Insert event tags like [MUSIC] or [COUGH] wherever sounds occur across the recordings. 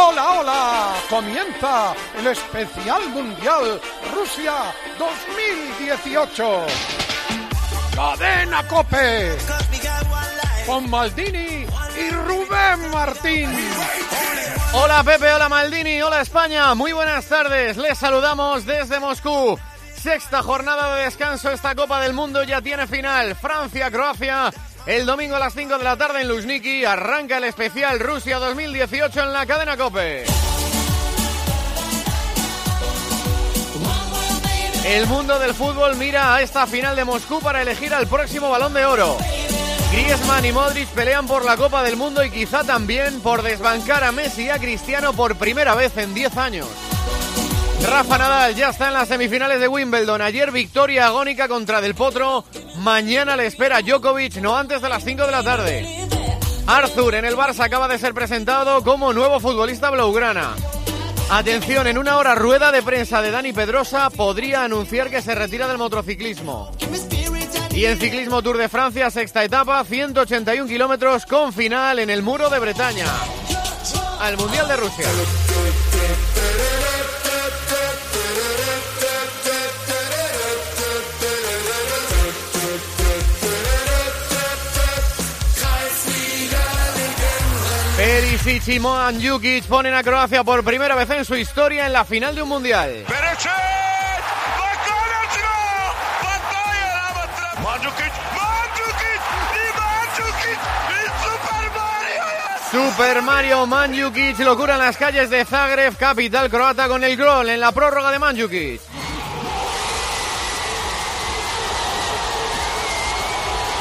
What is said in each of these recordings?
Hola, hola. Comienza el especial mundial Rusia 2018. Cadena Cope. Con Maldini y Rubén Martín. Hola Pepe, hola Maldini, hola España. Muy buenas tardes. Les saludamos desde Moscú. Sexta jornada de descanso. Esta Copa del Mundo ya tiene final. Francia-Croacia. El domingo a las 5 de la tarde en Luzhniki arranca el especial Rusia 2018 en la cadena Cope. El mundo del fútbol mira a esta final de Moscú para elegir al próximo balón de oro. Griezmann y Modric pelean por la Copa del Mundo y quizá también por desbancar a Messi y a Cristiano por primera vez en 10 años. Rafa Nadal ya está en las semifinales de Wimbledon. Ayer victoria agónica contra Del Potro. Mañana le espera Djokovic, no antes de las 5 de la tarde. Arthur en el Barça acaba de ser presentado como nuevo futbolista blaugrana. Atención, en una hora rueda de prensa de Dani Pedrosa podría anunciar que se retira del motociclismo. Y en ciclismo Tour de Francia, sexta etapa, 181 kilómetros con final en el muro de Bretaña. Al Mundial de Rusia. Perisic y Moan Jukic ponen a Croacia por primera vez en su historia en la final de un mundial. Super Mario Mandzukic locura en las calles de Zagreb, capital croata, con el gol en la prórroga de Mandzukic.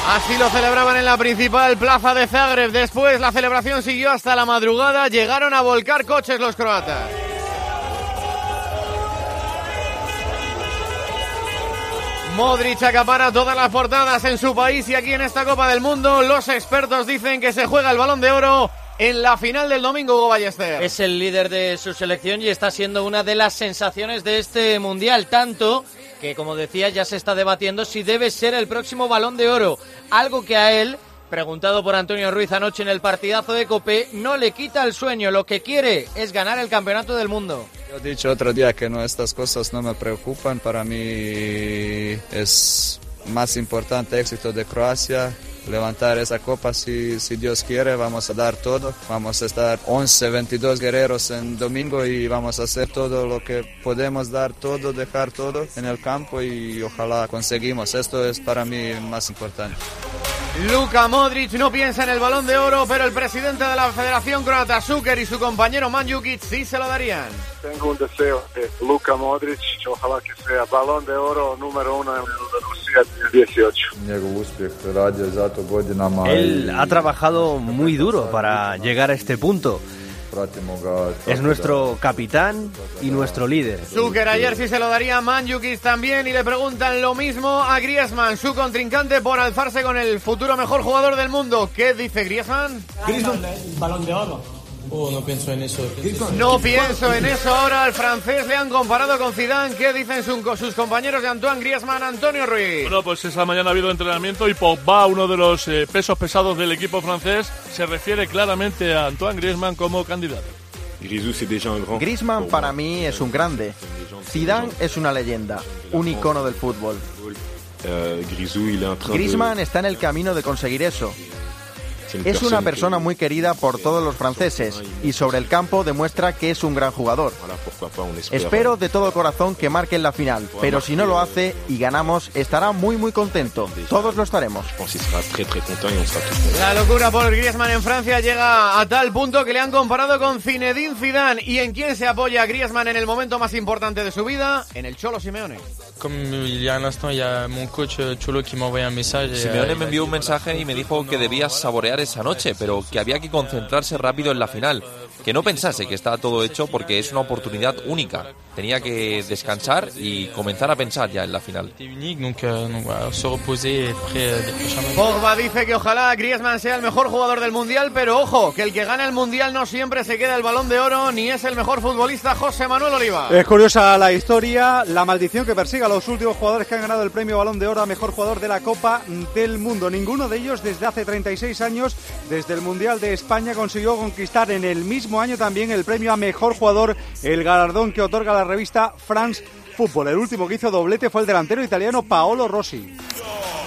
Así lo celebraban en la principal plaza de Zagreb. Después la celebración siguió hasta la madrugada. Llegaron a volcar coches los croatas. Modric acapara todas las portadas en su país y aquí en esta Copa del Mundo los expertos dicen que se juega el balón de oro en la final del domingo Hugo Ballester. Es el líder de su selección y está siendo una de las sensaciones de este mundial, tanto que como decía ya se está debatiendo si debe ser el próximo balón de oro, algo que a él preguntado por Antonio Ruiz anoche en el partidazo de Copé, no le quita el sueño, lo que quiere es ganar el campeonato del mundo. Yo he dicho otro día que no, estas cosas no me preocupan, para mí es más importante éxito de Croacia, levantar esa copa si, si Dios quiere, vamos a dar todo, vamos a estar 11, 22 guerreros en domingo y vamos a hacer todo lo que podemos dar, todo, dejar todo en el campo y ojalá conseguimos, esto es para mí más importante. Luka Modric no piensa en el balón de oro, pero el presidente de la Federación Croata, Zucker, y su compañero Manjukic sí se lo darían. Tengo un deseo de Luka Modric, ojalá que sea balón de oro número uno en Rusia 18. Él ha trabajado muy duro para llegar a este punto. Es nuestro capitán y nuestro líder. Zucker ayer sí se lo daría a Manjukic también y le preguntan lo mismo a Griezmann, su contrincante por alzarse con el futuro mejor jugador del mundo. ¿Qué dice Griezmann? Griezmann, balón de oro. Oh, no pienso en eso. No pienso en eso ahora. Al francés le han comparado con Zidane. ¿Qué dicen sus compañeros de Antoine Griezmann, Antonio Ruiz? Bueno, pues esa mañana ha hado entrenamiento y Pogba, uno de los eh, pesos pesados del equipo francés, se refiere claramente a Antoine Griezmann como candidato. Griezmann para mí es un grande. Zidane es una leyenda, un icono del fútbol. Griezmann está en el camino de conseguir eso. Es una persona muy querida por todos los franceses y sobre el campo demuestra que es un gran jugador. Espero de todo corazón que marque en la final, pero si no lo hace y ganamos, estará muy muy contento. Todos lo estaremos. La locura por Griezmann en Francia llega a tal punto que le han comparado con Zinedine Zidane. ¿Y en quién se apoya Griezmann en el momento más importante de su vida? En el Cholo Simeone. Simeone me envió un mensaje y me dijo que debía saborear esa noche, pero que había que concentrarse rápido en la final. Que no pensase que estaba todo hecho porque es una oportunidad única. Tenía que descansar y comenzar a pensar ya en la final. Pogba dice que ojalá Griezmann sea el mejor jugador del Mundial, pero ojo, que el que gana el Mundial no siempre se queda el balón de oro ni es el mejor futbolista José Manuel Oliva. Es curiosa la historia, la maldición que persigue a los últimos jugadores que han ganado el premio Balón de Oro a mejor jugador de la Copa del Mundo. Ninguno de ellos desde hace 36 años, desde el Mundial de España, consiguió conquistar en el mismo mismo año también el premio a mejor jugador, el galardón que otorga la revista France Football. El último que hizo doblete fue el delantero italiano Paolo Rossi.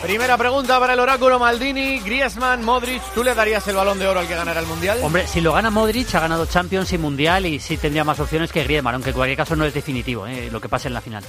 Primera pregunta para el oráculo Maldini, Griezmann, Modric, ¿tú le darías el balón de oro al que ganara el Mundial? Hombre, si lo gana Modric, ha ganado Champions y Mundial y sí tendría más opciones que Griezmann, aunque en cualquier caso no es definitivo ¿eh? lo que pase en la final.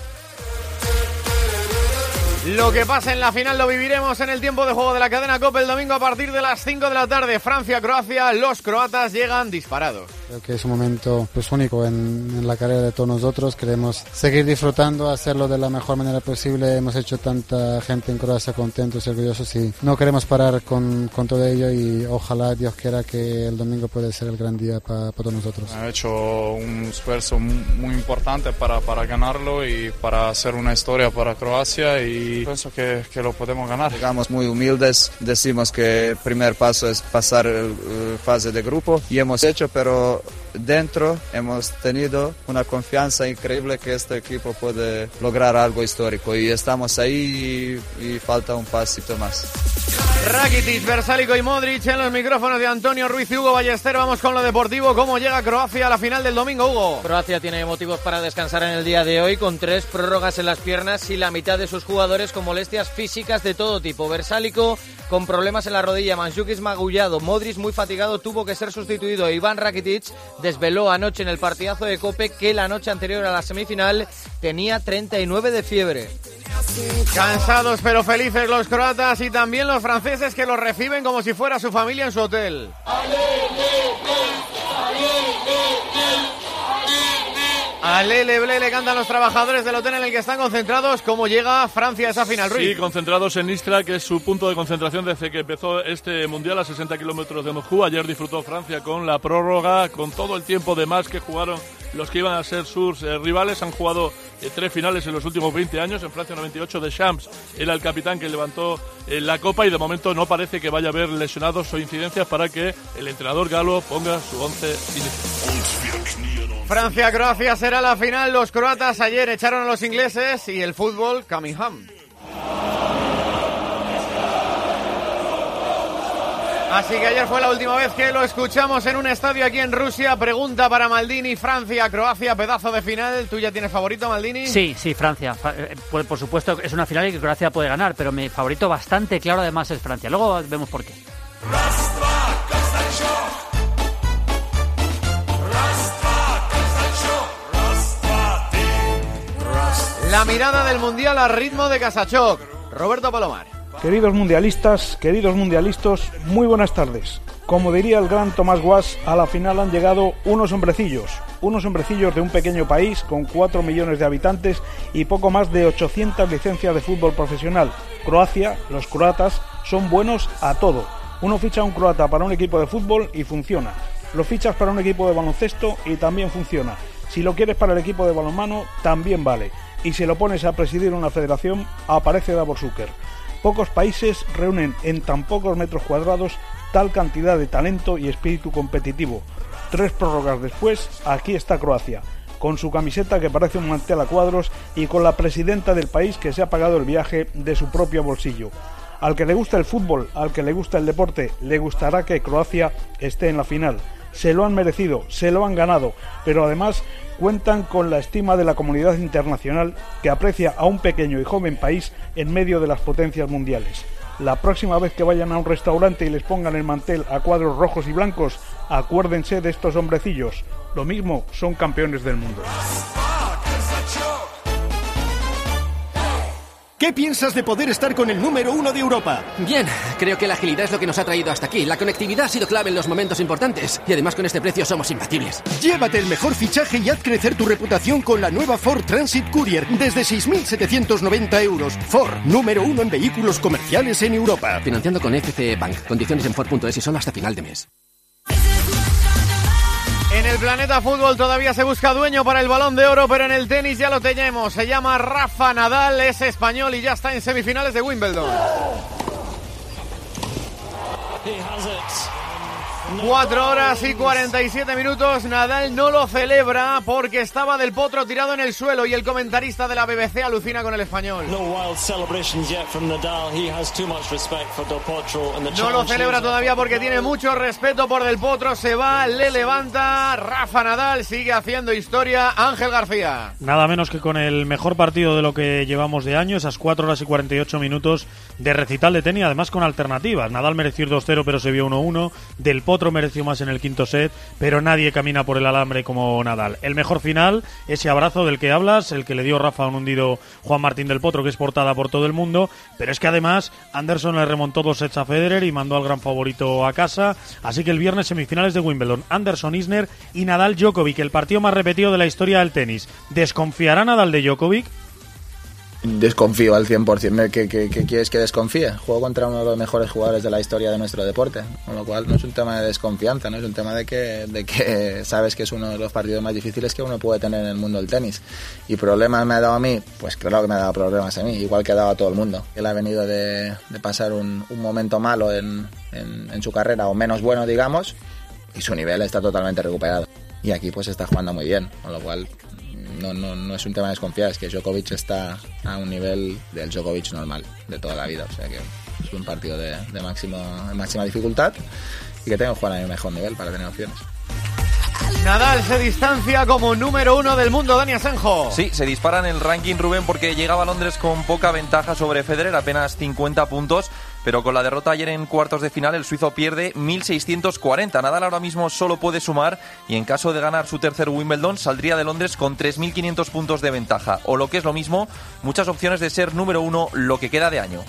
Lo que pasa en la final lo viviremos en el tiempo de juego de la cadena COPE el domingo a partir de las 5 de la tarde. Francia-Croacia, los croatas llegan disparados. Creo que es un momento pues, único en, la carrera de todos nosotros. Queremos seguir disfrutando, hacerlo de la mejor manera posible. Hemos hecho tanta gente en Croacia contentos y orgullosos y no queremos parar con, con todo ello y ojalá Dios quiera que el domingo pueda ser el gran día para todos nosotros. Ha hecho un esfuerzo muy importante para, para ganarlo y para hacer una historia para Croacia y pienso que, que, lo podemos ganar. Llegamos muy humildes, decimos que el primer paso es pasar la fase de grupo y hemos hecho, pero dentro hemos tenido una confianza increíble que este equipo puede lograr algo histórico y estamos ahí y, y falta un pasito más. Rakitic, Versálico y Modric en los micrófonos de Antonio Ruiz y Hugo Ballester. Vamos con lo deportivo. ¿Cómo llega Croacia a la final del domingo, Hugo? Croacia tiene motivos para descansar en el día de hoy con tres prórrogas en las piernas y la mitad de sus jugadores con molestias físicas de todo tipo. Versálico con problemas en la rodilla, Manjukis magullado, Modric muy fatigado, tuvo que ser sustituido. Iván Rakitic desveló anoche en el partidazo de Cope que la noche anterior a la semifinal tenía 39 de fiebre. Cansados pero felices los croatas y también los franceses que los reciben como si fuera su familia en su hotel. Alele Ble le cantan los trabajadores del hotel en el que están concentrados. ¿Cómo llega Francia a esa final, Ruiz? Sí, concentrados en Istra, que es su punto de concentración desde que empezó este mundial a 60 kilómetros de Moscú. Ayer disfrutó Francia con la prórroga, con todo el tiempo de más que jugaron los que iban a ser sus eh, rivales. Han jugado eh, tres finales en los últimos 20 años. En Francia 98 de Champs era el capitán que levantó eh, la copa y de momento no parece que vaya a haber lesionados o incidencias para que el entrenador galo ponga su once inicial. Francia-Croacia será la final. Los croatas ayer echaron a los ingleses y el fútbol coming Así que ayer fue la última vez que lo escuchamos en un estadio aquí en Rusia. Pregunta para Maldini, Francia, Croacia, pedazo de final. ¿Tú ya tienes favorito, Maldini? Sí, sí, Francia. Eh, por supuesto es una final y que Croacia puede ganar, pero mi favorito bastante claro además es Francia. Luego vemos por qué. La mirada del Mundial a ritmo de Casachoc. Roberto Palomar. Queridos mundialistas, queridos mundialistas, muy buenas tardes. Como diría el gran Tomás Guas, a la final han llegado unos hombrecillos, unos hombrecillos de un pequeño país con 4 millones de habitantes y poco más de 800 licencias de fútbol profesional. Croacia, los croatas, son buenos a todo. Uno ficha a un croata para un equipo de fútbol y funciona. Lo fichas para un equipo de baloncesto y también funciona. Si lo quieres para el equipo de balonmano, también vale y si lo pones a presidir una federación, aparece Davor Zucker. Pocos países reúnen en tan pocos metros cuadrados tal cantidad de talento y espíritu competitivo. Tres prórrogas después, aquí está Croacia, con su camiseta que parece un mantel a cuadros y con la presidenta del país que se ha pagado el viaje de su propio bolsillo. Al que le gusta el fútbol, al que le gusta el deporte, le gustará que Croacia esté en la final. Se lo han merecido, se lo han ganado, pero además cuentan con la estima de la comunidad internacional que aprecia a un pequeño y joven país en medio de las potencias mundiales. La próxima vez que vayan a un restaurante y les pongan el mantel a cuadros rojos y blancos, acuérdense de estos hombrecillos. Lo mismo, son campeones del mundo. ¿Qué piensas de poder estar con el número uno de Europa? Bien, creo que la agilidad es lo que nos ha traído hasta aquí. La conectividad ha sido clave en los momentos importantes. Y además con este precio somos imbatibles. Llévate el mejor fichaje y haz crecer tu reputación con la nueva Ford Transit Courier desde 6.790 euros. Ford, número uno en vehículos comerciales en Europa. Financiando con FCE Bank. Condiciones en Ford.es y solo hasta final de mes. En el planeta fútbol todavía se busca dueño para el balón de oro, pero en el tenis ya lo tenemos. Se llama Rafa Nadal, es español y ya está en semifinales de Wimbledon. Cuatro horas y 47 minutos. Nadal no lo celebra porque estaba del potro tirado en el suelo y el comentarista de la BBC alucina con el español. No lo celebra todavía porque tiene mucho respeto por del potro. Se va, le levanta. Rafa Nadal sigue haciendo historia. Ángel García. Nada menos que con el mejor partido de lo que llevamos de año, esas 4 horas y 48 minutos de recital de tenis, además con alternativas. Nadal mereció 2-0, pero se vio 1-1. Del potro mereció más en el quinto set, pero nadie camina por el alambre como Nadal. El mejor final, ese abrazo del que hablas, el que le dio Rafa a un hundido Juan Martín del Potro, que es portada por todo el mundo, pero es que además Anderson le remontó dos sets a Federer y mandó al gran favorito a casa, así que el viernes semifinales de Wimbledon, Anderson Isner y Nadal Djokovic, el partido más repetido de la historia del tenis. ¿Desconfiará Nadal de Djokovic? Desconfío al 100%. ¿Qué, qué, qué quieres que desconfíe? Juego contra uno de los mejores jugadores de la historia de nuestro deporte, con lo cual no es un tema de desconfianza, no es un tema de que, sabes que es uno de los partidos más difíciles que uno puede tener en el mundo del tenis. ¿Y problemas me ha dado a mí? Pues claro que me ha dado problemas a mí, igual que ha dado a todo el mundo. Él ha venido de, pasar un, momento malo en, en su carrera, o menos bueno, digamos, y su nivel está totalmente recuperado. Y aquí pues está jugando muy bien, con lo cual no, no, no es un tema de desconfiar, es que Djokovic está a un nivel del Djokovic normal de toda la vida. O sea que es un partido de, de de máxima dificultad y que tengo que jugar a mi mejor nivel para tener opciones. Nadal se distancia como número uno del mundo, Dani Asenjo. Sí, se dispara en el ranking Rubén porque llegaba a Londres con poca ventaja sobre Federer, apenas 50 puntos, pero con la derrota ayer en cuartos de final el suizo pierde 1.640. Nadal ahora mismo solo puede sumar y en caso de ganar su tercer Wimbledon saldría de Londres con 3.500 puntos de ventaja, o lo que es lo mismo, muchas opciones de ser número uno lo que queda de año.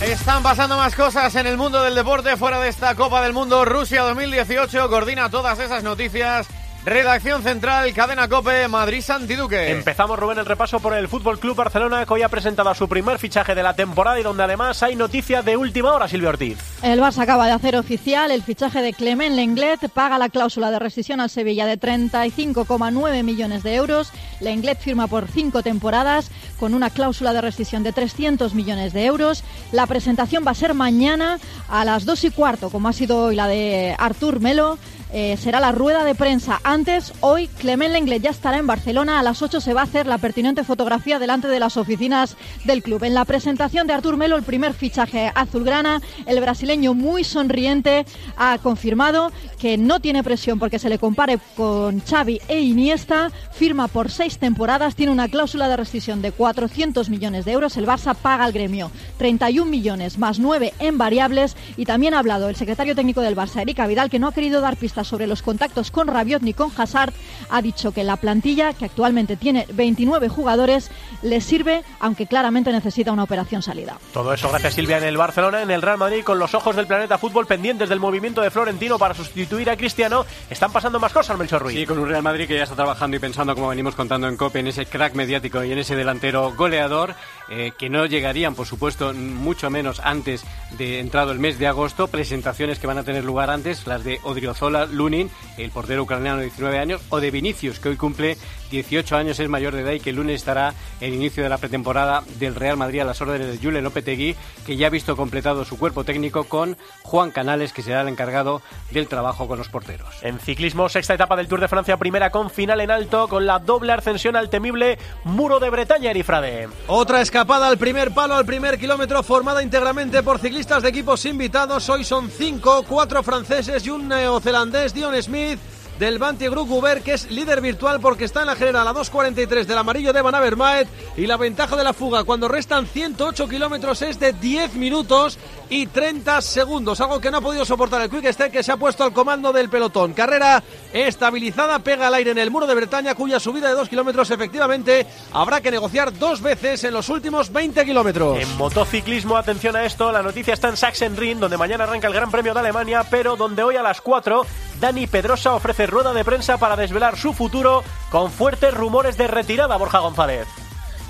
Están pasando más cosas en el mundo del deporte fuera de esta Copa del Mundo Rusia 2018. Coordina todas esas noticias. Redacción Central, Cadena Cope, Madrid Santiduque. Empezamos, Rubén, el repaso por el Fútbol Club Barcelona, que hoy ha presentado su primer fichaje de la temporada y donde además hay noticias de última hora, Silvia Ortiz. El Barça acaba de hacer oficial el fichaje de Clement Lenglet, paga la cláusula de rescisión al Sevilla de 35,9 millones de euros. Lenglet firma por cinco temporadas con una cláusula de rescisión de 300 millones de euros. La presentación va a ser mañana a las 2 y cuarto, como ha sido hoy la de Artur Melo. Eh, será la rueda de prensa. Antes, hoy, Clement Lenglet ya estará en Barcelona. A las 8 se va a hacer la pertinente fotografía delante de las oficinas del club. En la presentación de Artur Melo, el primer fichaje azulgrana, el brasileño muy sonriente ha confirmado que no tiene presión porque se le compare con Xavi e Iniesta. Firma por seis temporadas, tiene una cláusula de rescisión de 400 millones de euros. El Barça paga al gremio 31 millones más 9 en variables. Y también ha hablado el secretario técnico del Barça, Erika Vidal, que no ha querido dar pistas sobre los contactos con Rabiot ni con Hazard, ha dicho que la plantilla, que actualmente tiene 29 jugadores, le sirve, aunque claramente necesita una operación salida. Todo eso gracias Silvia en el Barcelona, en el Real Madrid, con los ojos del planeta fútbol pendientes del movimiento de Florentino para sustituir a Cristiano. Están pasando más cosas, Melchor Ruiz. Sí, con un Real Madrid que ya está trabajando y pensando, como venimos contando en COPE, en ese crack mediático y en ese delantero goleador, eh, que no llegarían, por supuesto, mucho menos antes de entrado el mes de agosto. Presentaciones que van a tener lugar antes, las de Odriozola, Lunin, el portero ucraniano de 19 años, o de Vinicius, que hoy cumple 18 años, es mayor de edad y que el lunes estará en inicio de la pretemporada del Real Madrid a las órdenes de Julen Lopetegui, que ya ha visto completado su cuerpo técnico con Juan Canales, que será el encargado del trabajo con los porteros. En ciclismo, sexta etapa del Tour de Francia, primera con final en alto, con la doble ascensión al temible Muro de Bretaña, Erifrade. Otra escapada al primer palo, al primer kilómetro, formada íntegramente por ciclistas de equipos invitados. Hoy son cinco, cuatro franceses y un neozelandés, Dion Smith del Banti Group Uber, que es líder virtual porque está en la general a 2.43 del amarillo de Van Avermaet y la ventaja de la fuga cuando restan 108 kilómetros es de 10 minutos y 30 segundos, algo que no ha podido soportar el Quick Step que se ha puesto al comando del pelotón. Carrera estabilizada, pega al aire en el muro de Bretaña cuya subida de 2 kilómetros efectivamente habrá que negociar dos veces en los últimos 20 kilómetros. En motociclismo, atención a esto, la noticia está en Sachsenring, donde mañana arranca el Gran Premio de Alemania, pero donde hoy a las 4 Dani Pedrosa ofrece rueda de prensa para desvelar su futuro con fuertes rumores de retirada, Borja González.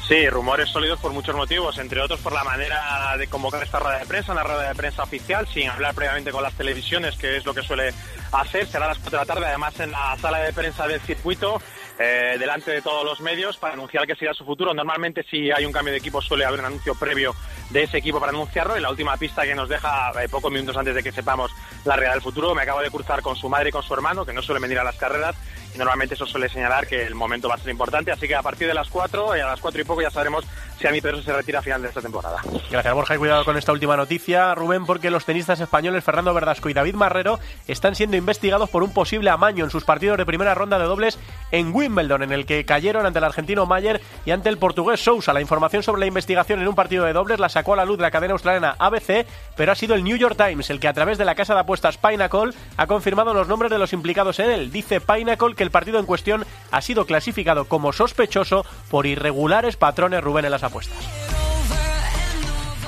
Sí, rumores sólidos por muchos motivos, entre otros por la manera de convocar esta rueda de prensa, una rueda de prensa oficial, sin hablar previamente con las televisiones, que es lo que suele hacer. Será a las 4 de la tarde, además en la sala de prensa del circuito. eh, delante de todos los medios para anunciar que será su futuro. Normalmente si hay un cambio de equipo suele haber un anuncio previo de ese equipo para anunciarlo y la última pista que nos deja eh, pocos minutos antes de que sepamos la realidad del futuro, me acabo de cruzar con su madre y con su hermano, que no suelen venir a las carreras normalmente eso suele señalar que el momento va a ser importante, así que a partir de las 4 y a las 4 y poco ya sabremos si a mi Pedro se retira a final de esta temporada. Gracias Borja cuidado con esta última noticia, Rubén, porque los tenistas españoles Fernando Verdasco y David Marrero están siendo investigados por un posible amaño en sus partidos de primera ronda de dobles en Wimbledon, en el que cayeron ante el argentino Mayer y ante el portugués Sousa. La información sobre la investigación en un partido de dobles la sacó a la luz de la cadena australiana ABC, pero ha sido el New York Times el que a través de la casa de apuestas Pinnacle ha confirmado los nombres de los implicados en él. Dice Pinnacle que el partido en cuestión ha sido clasificado como sospechoso por irregulares patrones Rubén en las apuestas.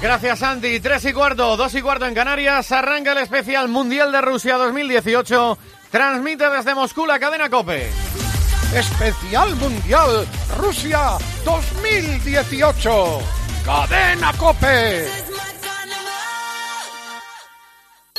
Gracias, Andy. Tres y cuarto, dos y cuarto en Canarias. Arranca el especial Mundial de Rusia 2018. Transmite desde Moscú la cadena Cope. Especial Mundial Rusia 2018. Cadena Cope.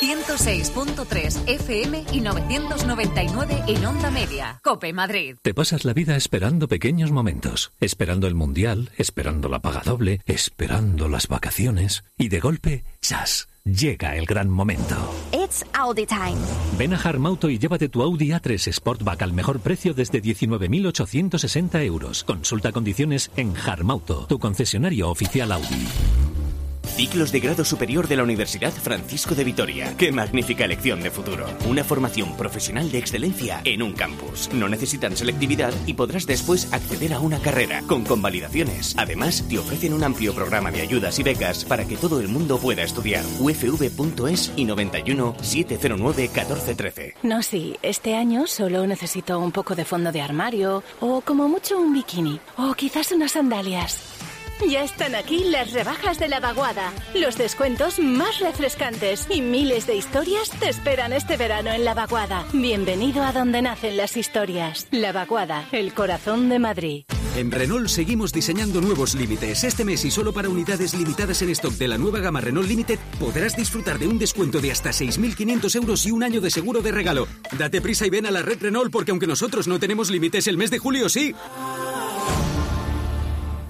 106.3 FM y 999 en onda media. Cope Madrid. Te pasas la vida esperando pequeños momentos, esperando el mundial, esperando la paga doble, esperando las vacaciones y de golpe, ¡chas! Llega el gran momento. It's Audi Time. Ven a Harmauto y llévate tu Audi A3 Sportback al mejor precio desde 19.860 euros. Consulta condiciones en Harmauto, tu concesionario oficial Audi. Ciclos de grado superior de la Universidad Francisco de Vitoria. ¡Qué magnífica elección de futuro! Una formación profesional de excelencia en un campus. No necesitan selectividad y podrás después acceder a una carrera con convalidaciones. Además, te ofrecen un amplio programa de ayudas y becas para que todo el mundo pueda estudiar. ufv.es y 91 709 1413. No, sí, este año solo necesito un poco de fondo de armario o como mucho un bikini o quizás unas sandalias. Ya están aquí las rebajas de la vaguada, los descuentos más refrescantes y miles de historias te esperan este verano en la vaguada. Bienvenido a donde nacen las historias. La vaguada, el corazón de Madrid. En Renault seguimos diseñando nuevos límites. Este mes y solo para unidades limitadas en stock de la nueva gama Renault Limited podrás disfrutar de un descuento de hasta 6.500 euros y un año de seguro de regalo. Date prisa y ven a la red Renault porque aunque nosotros no tenemos límites, el mes de julio sí.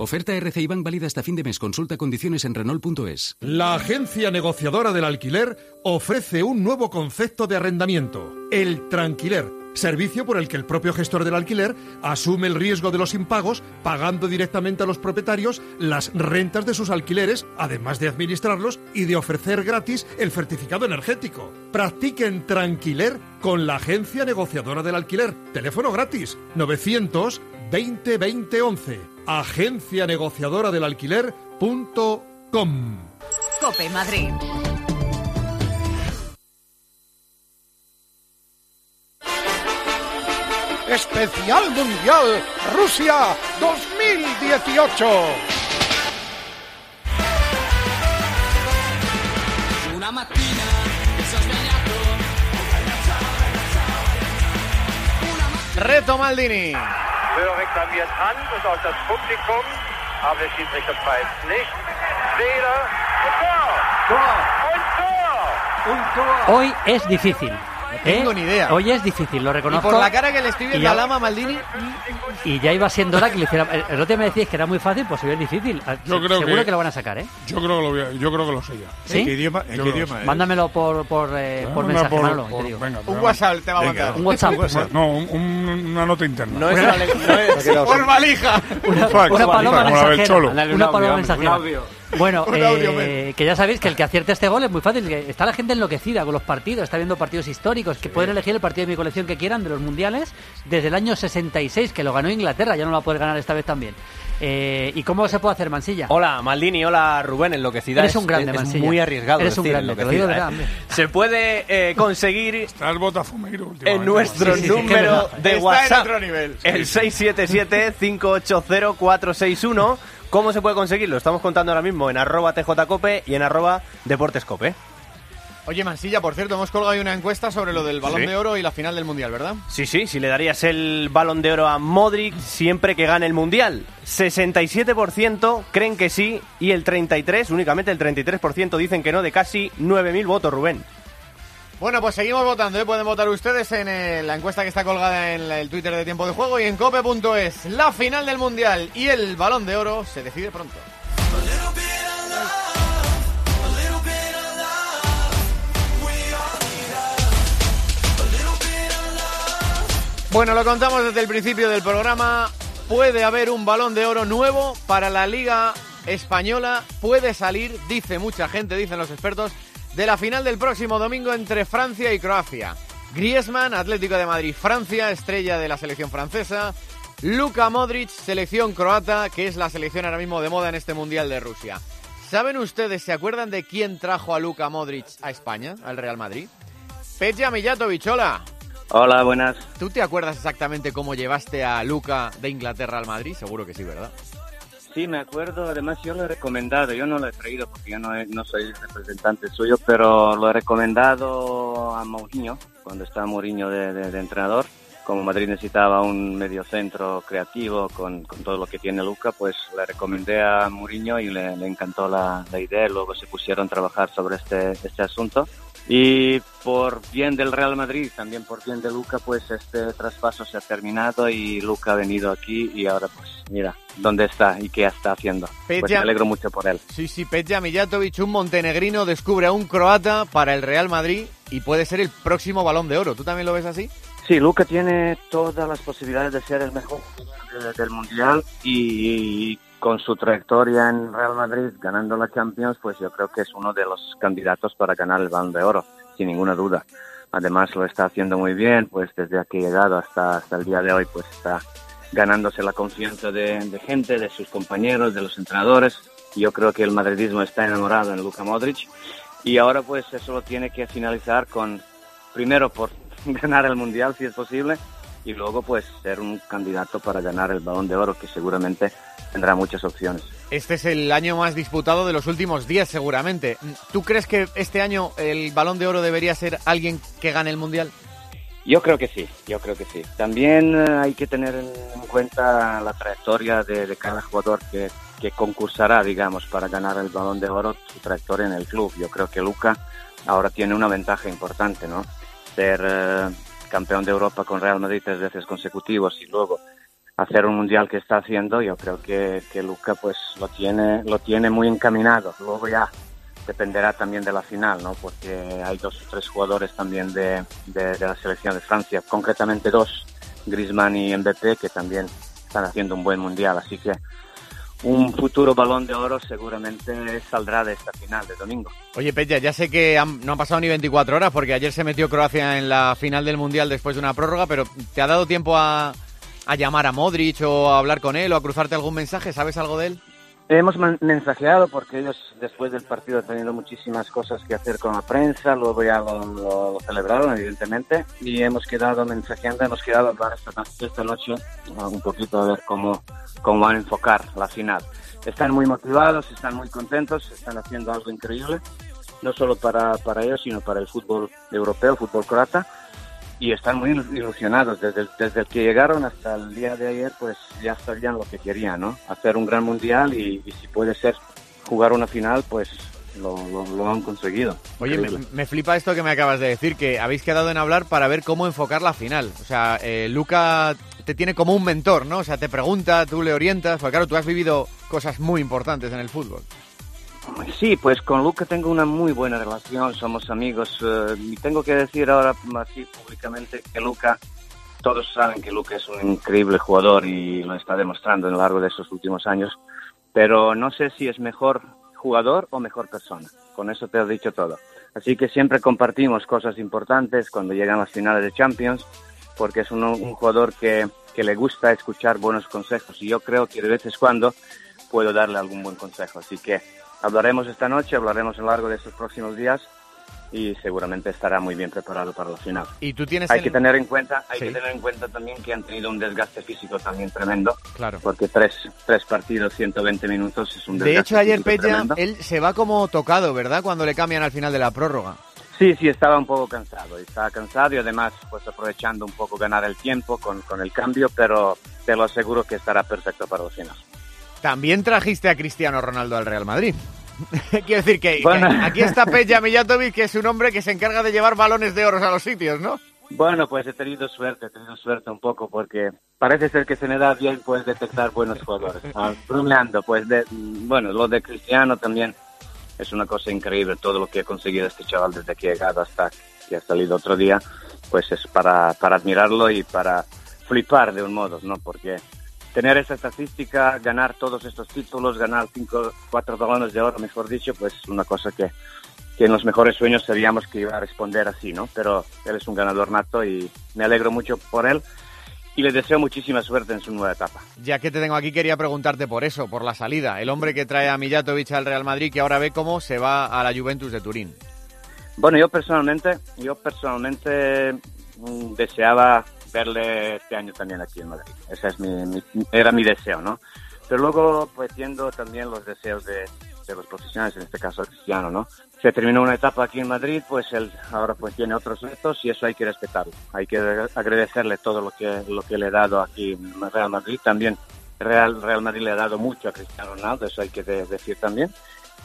Oferta RCI Bank válida hasta fin de mes. Consulta condiciones en Renault.es. La agencia negociadora del alquiler ofrece un nuevo concepto de arrendamiento, el tranquiler. Servicio por el que el propio gestor del alquiler asume el riesgo de los impagos, pagando directamente a los propietarios las rentas de sus alquileres, además de administrarlos y de ofrecer gratis el certificado energético. Practiquen tranquiler con la agencia negociadora del alquiler. Teléfono gratis 900 20 20 11 agencia negociadora del alquiler.com. Cope Madrid. Especial Mundial Rusia 2018. Una mattina Reto Maldini. Höre reklamiert an und auch das Publikum, aber der Schiedsrichter pfeift nicht. Und Tor! Tor! Und Tor! Un Tor! Hoy es difícil. No tengo ¿eh? ni idea. Hoy es difícil, lo reconozco. Y por la cara que le estoy viendo a Lama Maldini, Y ya iba siendo hora que le hiciera. El otro día me decías que era muy fácil, pues hoy es difícil. Yo creo Seguro que... que- lo van a sacar, ¿eh? Yo creo que lo, voy a- yo creo que lo sé ya. ¿Sí? ¿En qué idioma, en qué idioma es? Mándamelo por, por, eh, mensaje, por- Manolo, por- te digo. venga, un. WhatsApp te va a mandar. Un WhatsApp. No, un- un- una nota interna. No es una le- no es- [LAUGHS] por valija. Una, una paloma mensajera. Cholo. una paloma mensajera. Bueno, [LAUGHS] eh, que ya sabéis que el que acierte este gol es muy fácil. que está la gente enloquecida con los partidos, está viendo partidos históricos, que pueden elegir el partido de mi colección que quieran de los mundiales desde el año 66, que lo ganó Inglaterra, ya no lo va a poder ganar esta vez también. Eh, ¿Y cómo se puede hacer, Mansilla? Hola Maldini, hola Rubén, enloquecida. Eres es- un grande, es, es Mansilla. muy arriesgado. Eres un decir grande, te lo digo verdad, ¿eh? Se puede eh, conseguir Estás botafumeiro en nuestro Sí, sí, sí, qué número de Está en WhatsApp, otro nivel. el 677-580-461. ¿Cómo se puede conseguirlo? Estamos contando ahora mismo en arroba tjcope y en arroba deportescope. Oye, Mansilla, por cierto, hemos colgado ahí una encuesta sobre lo del Balón Sí. de Oro y la final del Mundial, ¿verdad? Sí, sí, si le darías el balón de oro a Modric siempre que gane el Mundial. 67% creen que sí y el 33%, únicamente el 33% dicen que no, de casi 9.000 votos, Rubén. Bueno, pues seguimos votando, ¿eh? pueden votar ustedes en eh, la encuesta que está colgada en el Twitter de Tiempo de Juego y en cope.es. La final del Mundial y el Balón de Oro se decide pronto. Bueno, lo contamos desde el principio del programa. Puede haber un balón de oro nuevo para la Liga Española. Puede salir, dice mucha gente, dicen los expertos, de la final del próximo domingo entre Francia y Croacia. Griezmann, Atlético de Madrid, Francia, estrella de la selección francesa. Luka Modric, selección croata, que es la selección ahora mismo de moda en este Mundial de Rusia. ¿Saben ustedes, se acuerdan de quién trajo a Luka Modric a España, al Real Madrid? Peja Millatovic, hola. Hola, buenas. ¿Tú te acuerdas exactamente cómo llevaste a Luca de Inglaterra al Madrid? Seguro que sí, ¿verdad? Sí, me acuerdo. Además, yo lo he recomendado. Yo no lo he traído porque yo no, no soy representante suyo, pero lo he recomendado a Mourinho, cuando estaba Mourinho de, entrenador. Como Madrid necesitaba un mediocentro creativo con, con todo lo que tiene Luca, pues le recomendé a Mourinho y le, le encantó la, la idea. Luego se pusieron a trabajar sobre este, este asunto. Y por bien del Real Madrid, también por bien de Luca, pues este traspaso se ha terminado y Luca ha venido aquí y ahora pues mira dónde está y qué está haciendo. Pues Peja- me alegro mucho por él. Sí, sí, Peja Mijatovic, un montenegrino, descubre a un croata para el Real Madrid y puede ser el próximo balón de oro. ¿Tú también lo ves así? Sí, Luca tiene todas las posibilidades de ser el mejor de- del Mundial y, con su trayectoria en Real Madrid ganando la Champions, pues yo creo que es uno de los candidatos para ganar el Balón de Oro, sin ninguna duda. Además lo está haciendo muy bien, pues desde ha llegado hasta, hasta el día de hoy, pues está ganándose la confianza de, gente, de sus compañeros, de los entrenadores. Yo creo que el madridismo está enamorado en Luka Modric y ahora pues eso lo tiene que finalizar con, primero por [LAUGHS] ganar el Mundial si es posible y luego pues ser un candidato para ganar el Balón de Oro que seguramente tendrá muchas opciones. Este es el año más disputado de los últimos días, seguramente. ¿Tú crees que este año el balón de oro debería ser alguien que gane el Mundial? Yo creo que sí, yo creo que sí. También eh, hay que tener en cuenta la trayectoria de, de cada jugador que, que concursará, digamos, para ganar el Balón de Oro, su trayectoria en el club. Yo creo que Luca ahora tiene una ventaja importante, ¿no? Ser eh, campeón de Europa con Real Madrid tres veces consecutivos y luego hacer un mundial que está haciendo, yo creo que, que Luca pues lo tiene, lo tiene muy encaminado. Luego ya dependerá también de la final, ¿no? Porque hay dos o tres jugadores también de, de, la selección de Francia, concretamente dos, Griezmann y Mbappé, que también están haciendo un buen mundial. Así que un futuro balón de oro seguramente saldrá de esta final de domingo. Oye, Peja, ya sé que no han pasado ni 24 horas porque ayer se metió Croacia en la final del Mundial después de una prórroga, pero ¿te ha dado tiempo a, a llamar a Modric o a hablar con él o a cruzarte algún mensaje? ¿Sabes algo de él? Hemos mensajeado porque ellos después del partido han tenido muchísimas cosas que hacer con la prensa, luego ya lo, lo- lo celebraron evidentemente y hemos quedado mensajeando, hemos quedado a esta, no- esta noche un poquito a ver cómo, cómo van a enfocar la final. Están muy motivados, están muy contentos, están haciendo algo increíble, no solo para, para ellos, sino para el fútbol europeo, el fútbol croata y están muy ilusionados. Desde, el- desde que llegaron hasta el día de ayer, pues ya sabían lo que querían, ¿no? Hacer un gran mundial y, y si puede ser jugar una final, pues lo, lo- lo han conseguido. Oye, me, me flipa esto que me acabas de decir, que habéis quedado en hablar para ver cómo enfocar la final. O sea, eh, Luca te tiene como un mentor, ¿no? O sea, te pregunta, tú le orientas, porque claro, tú has vivido cosas muy importantes en el fútbol. Sí, pues con Luca tengo una muy buena relación, somos amigos. eh, y tengo que decir ahora así públicamente que Luca, todos saben que Luca es un increíble jugador y lo está demostrando a lo largo de estos últimos años, pero no sé si es mejor jugador o mejor persona. Con eso te he dicho todo. Así que siempre compartimos cosas importantes cuando llegan las finales de Champions, porque es un, un jugador que, que le gusta escuchar buenos consejos y yo creo que de vez en cuando puedo darle algún buen consejo. Así que hablaremos esta noche, hablaremos a lo largo de estos próximos días y seguramente estará muy bien preparado para la final. Y tú tienes Hay el- que tener en cuenta, hay Sí. que tener en cuenta también que han tenido un desgaste físico también tremendo, Claro. porque tres, tres partidos, 120 minutos es un De desgaste hecho, ayer Peña, él se va como tocado, ¿verdad? Cuando le cambian al final de la prórroga. Sí, sí, estaba un poco cansado. Estaba cansado y además pues aprovechando un poco ganar el tiempo con, con el cambio, pero te lo aseguro que estará perfecto para la final. También trajiste a Cristiano Ronaldo al Real Madrid. [LAUGHS] Quiero decir que, que Bueno. aquí está Peja Mijatovic, que es un hombre que se encarga de llevar balones de oro a los sitios, ¿no? Bueno, pues he tenido suerte, he tenido suerte un poco porque parece ser que se me da bien pues detectar buenos jugadores. Ah, pues de, bueno, lo de Cristiano también es una cosa increíble, todo lo que ha conseguido este chaval desde que ha llegado hasta que ha salido otro día, pues es para, para admirarlo y para flipar de un modo, ¿no? Porque tener esa estadística, ganar todos estos títulos, ganar cinco, cuatro balones de oro, mejor dicho, pues es una cosa que, que en los mejores sueños sabíamos que iba a responder así, ¿no? Pero él es un ganador nato y me alegro mucho por él y le deseo muchísima suerte en su nueva etapa. Ya que te tengo aquí, quería preguntarte por eso, por la salida. El hombre que trae a Mijatovic al Real Madrid, que ahora ve cómo se va a la Juventus de Turín. Bueno, yo personalmente, yo personalmente mm, deseaba verle este año también aquí en Madrid. Ese es mi, mi- era mi deseo, ¿no? Pero luego, pues viendo también los deseos de, de los profesionales, en este caso Cristiano, ¿no? Se terminó una etapa aquí en Madrid, pues él ahora pues tiene otros retos y eso hay que respetarlo. Hay que agradecerle todo lo que, lo que le he dado aquí en Real Madrid. También Real, Real Madrid le ha dado mucho a Cristiano Ronaldo, eso hay que de- decir también.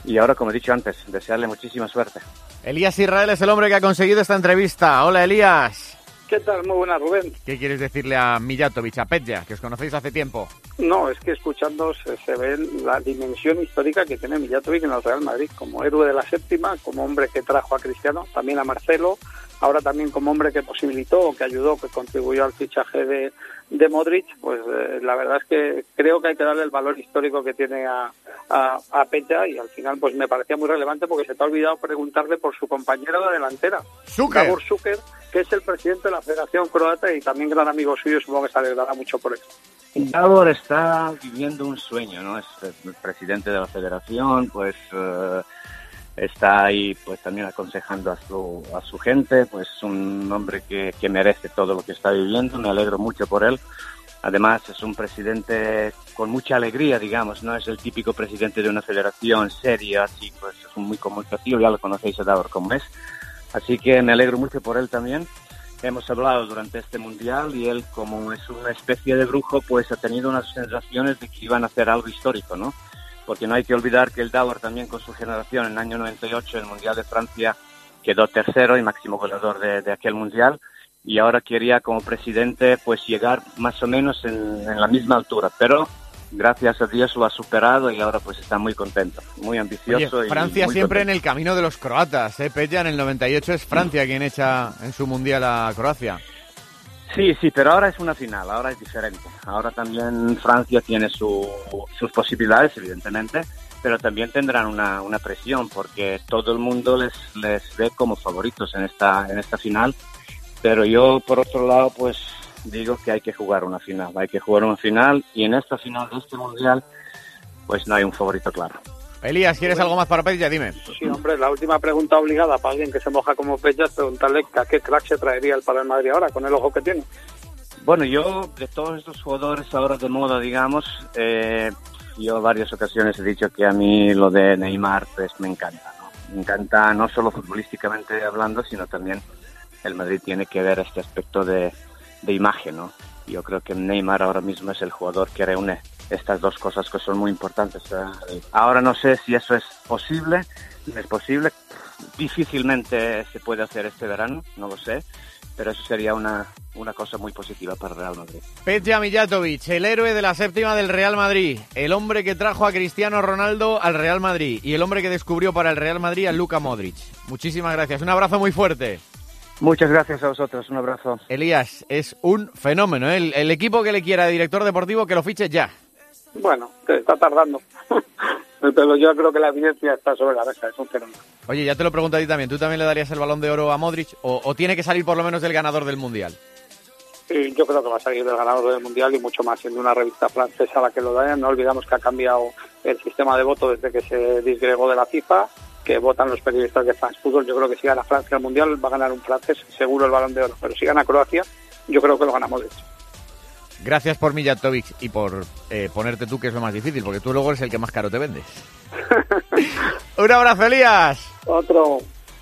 Y ahora, como he dicho antes, desearle muchísima suerte. Elías Israel es el hombre que ha conseguido esta entrevista. Hola, Elías. ¿Qué tal? Muy buenas, Rubén. ¿Qué quieres decirle a Mijatovic, a Petja, que os conocéis hace tiempo? No, es que escuchando se, se ve la dimensión histórica que tiene Mijatovic en el Real Madrid, como héroe de la séptima, como hombre que trajo a Cristiano, también a Marcelo, ahora también como hombre que posibilitó, que ayudó, que contribuyó al fichaje de, de Modric, pues eh, la verdad es que creo que hay que darle el valor histórico que tiene a, a, a Peña y al final pues me parecía muy relevante porque se te ha olvidado preguntarle por su compañero de delantera, Šuker. Davor que es el presidente de la Federación Croata y también gran amigo suyo, supongo que se alegrará mucho por eso. Davor está viviendo un sueño, ¿no? Es el presidente de la federación, pues eh, está ahí pues también aconsejando a su, a su gente, pues es un hombre que, que merece todo lo que está viviendo, me alegro mucho por él. Además es un presidente con mucha alegría, digamos, no es el típico presidente de una federación seria, así pues es muy comunicativo, ya lo conocéis a Davor como es. Así que me alegro mucho por él también. Hemos hablado durante este mundial y él, como es una especie de brujo, pues ha tenido unas sensaciones de que iban a hacer algo histórico, ¿no? Porque no hay que olvidar que el Davor también con su generación en el año 98, en el Mundial de Francia, quedó tercero y máximo goleador de, de aquel mundial y ahora quería como presidente pues llegar más o menos en, en la misma altura, pero gracias a Dios lo ha superado y ahora pues está muy contento, muy ambicioso. Oye, y Francia muy siempre contento. en el camino de los croatas, ¿eh? Petja en el 98 es Francia quien echa en su mundial a Croacia. Sí, sí, pero ahora es una final, ahora es diferente. Ahora también Francia tiene su- sus posibilidades, evidentemente, pero también tendrán una, una presión porque todo el mundo les, les ve como favoritos en esta, en esta final. Pero yo, por otro lado, pues digo que hay que jugar una final, hay que jugar una final y en esta final de este mundial, pues no hay un favorito claro. Elías, ¿quieres algo más para Petja? Dime. Sí, hombre, la última pregunta obligada para alguien que se moja como Peña es preguntarle a qué crack se traería el para el Madrid ahora, con el ojo que tiene. Bueno, yo de todos estos jugadores ahora de moda, digamos, eh, yo en varias ocasiones he dicho que a mí lo de Neymar pues me encanta, ¿no? Me encanta no solo futbolísticamente hablando, sino también el Madrid tiene que ver este aspecto de, de imagen, ¿no? Yo creo que Neymar ahora mismo es el jugador que reúne estas dos cosas que son muy importantes. Ahora no sé si eso es posible, es posible, difícilmente se puede hacer este verano, no lo sé, pero eso sería una, una cosa muy positiva para el Real Madrid. Petja Mijatovic, el héroe de la séptima del Real Madrid, el hombre que trajo a Cristiano Ronaldo al Real Madrid y el hombre que descubrió para el Real Madrid a Luka Modric. Muchísimas gracias, un abrazo muy fuerte. Muchas gracias a vosotros, un abrazo. Elías, es un fenómeno, ¿eh? el, el equipo que le quiera director deportivo que lo fiche ya. Bueno, que está tardando. [LAUGHS] Pero yo creo que la evidencia está sobre la mesa, es un fenómeno. Oye, ya te lo pregunto a ti también, ¿tú también le darías el balón de oro a Modric o, o tiene que salir por lo menos el ganador del Mundial? Yo creo que va a salir del ganador del Mundial y mucho más siendo una revista francesa la que lo da. No olvidamos que ha cambiado el sistema de voto desde que se disgregó de la FIFA, que votan los periodistas de France Football. Yo creo que si gana Francia el Mundial va a ganar un francés seguro el balón de oro. Pero si gana Croacia, yo creo que lo ganamos de hecho. Gracias por Mijatovic y por eh, ponerte tú, que es lo más difícil, porque tú luego eres el que más caro te vendes. [LAUGHS] Un abrazo, Elías. Otro.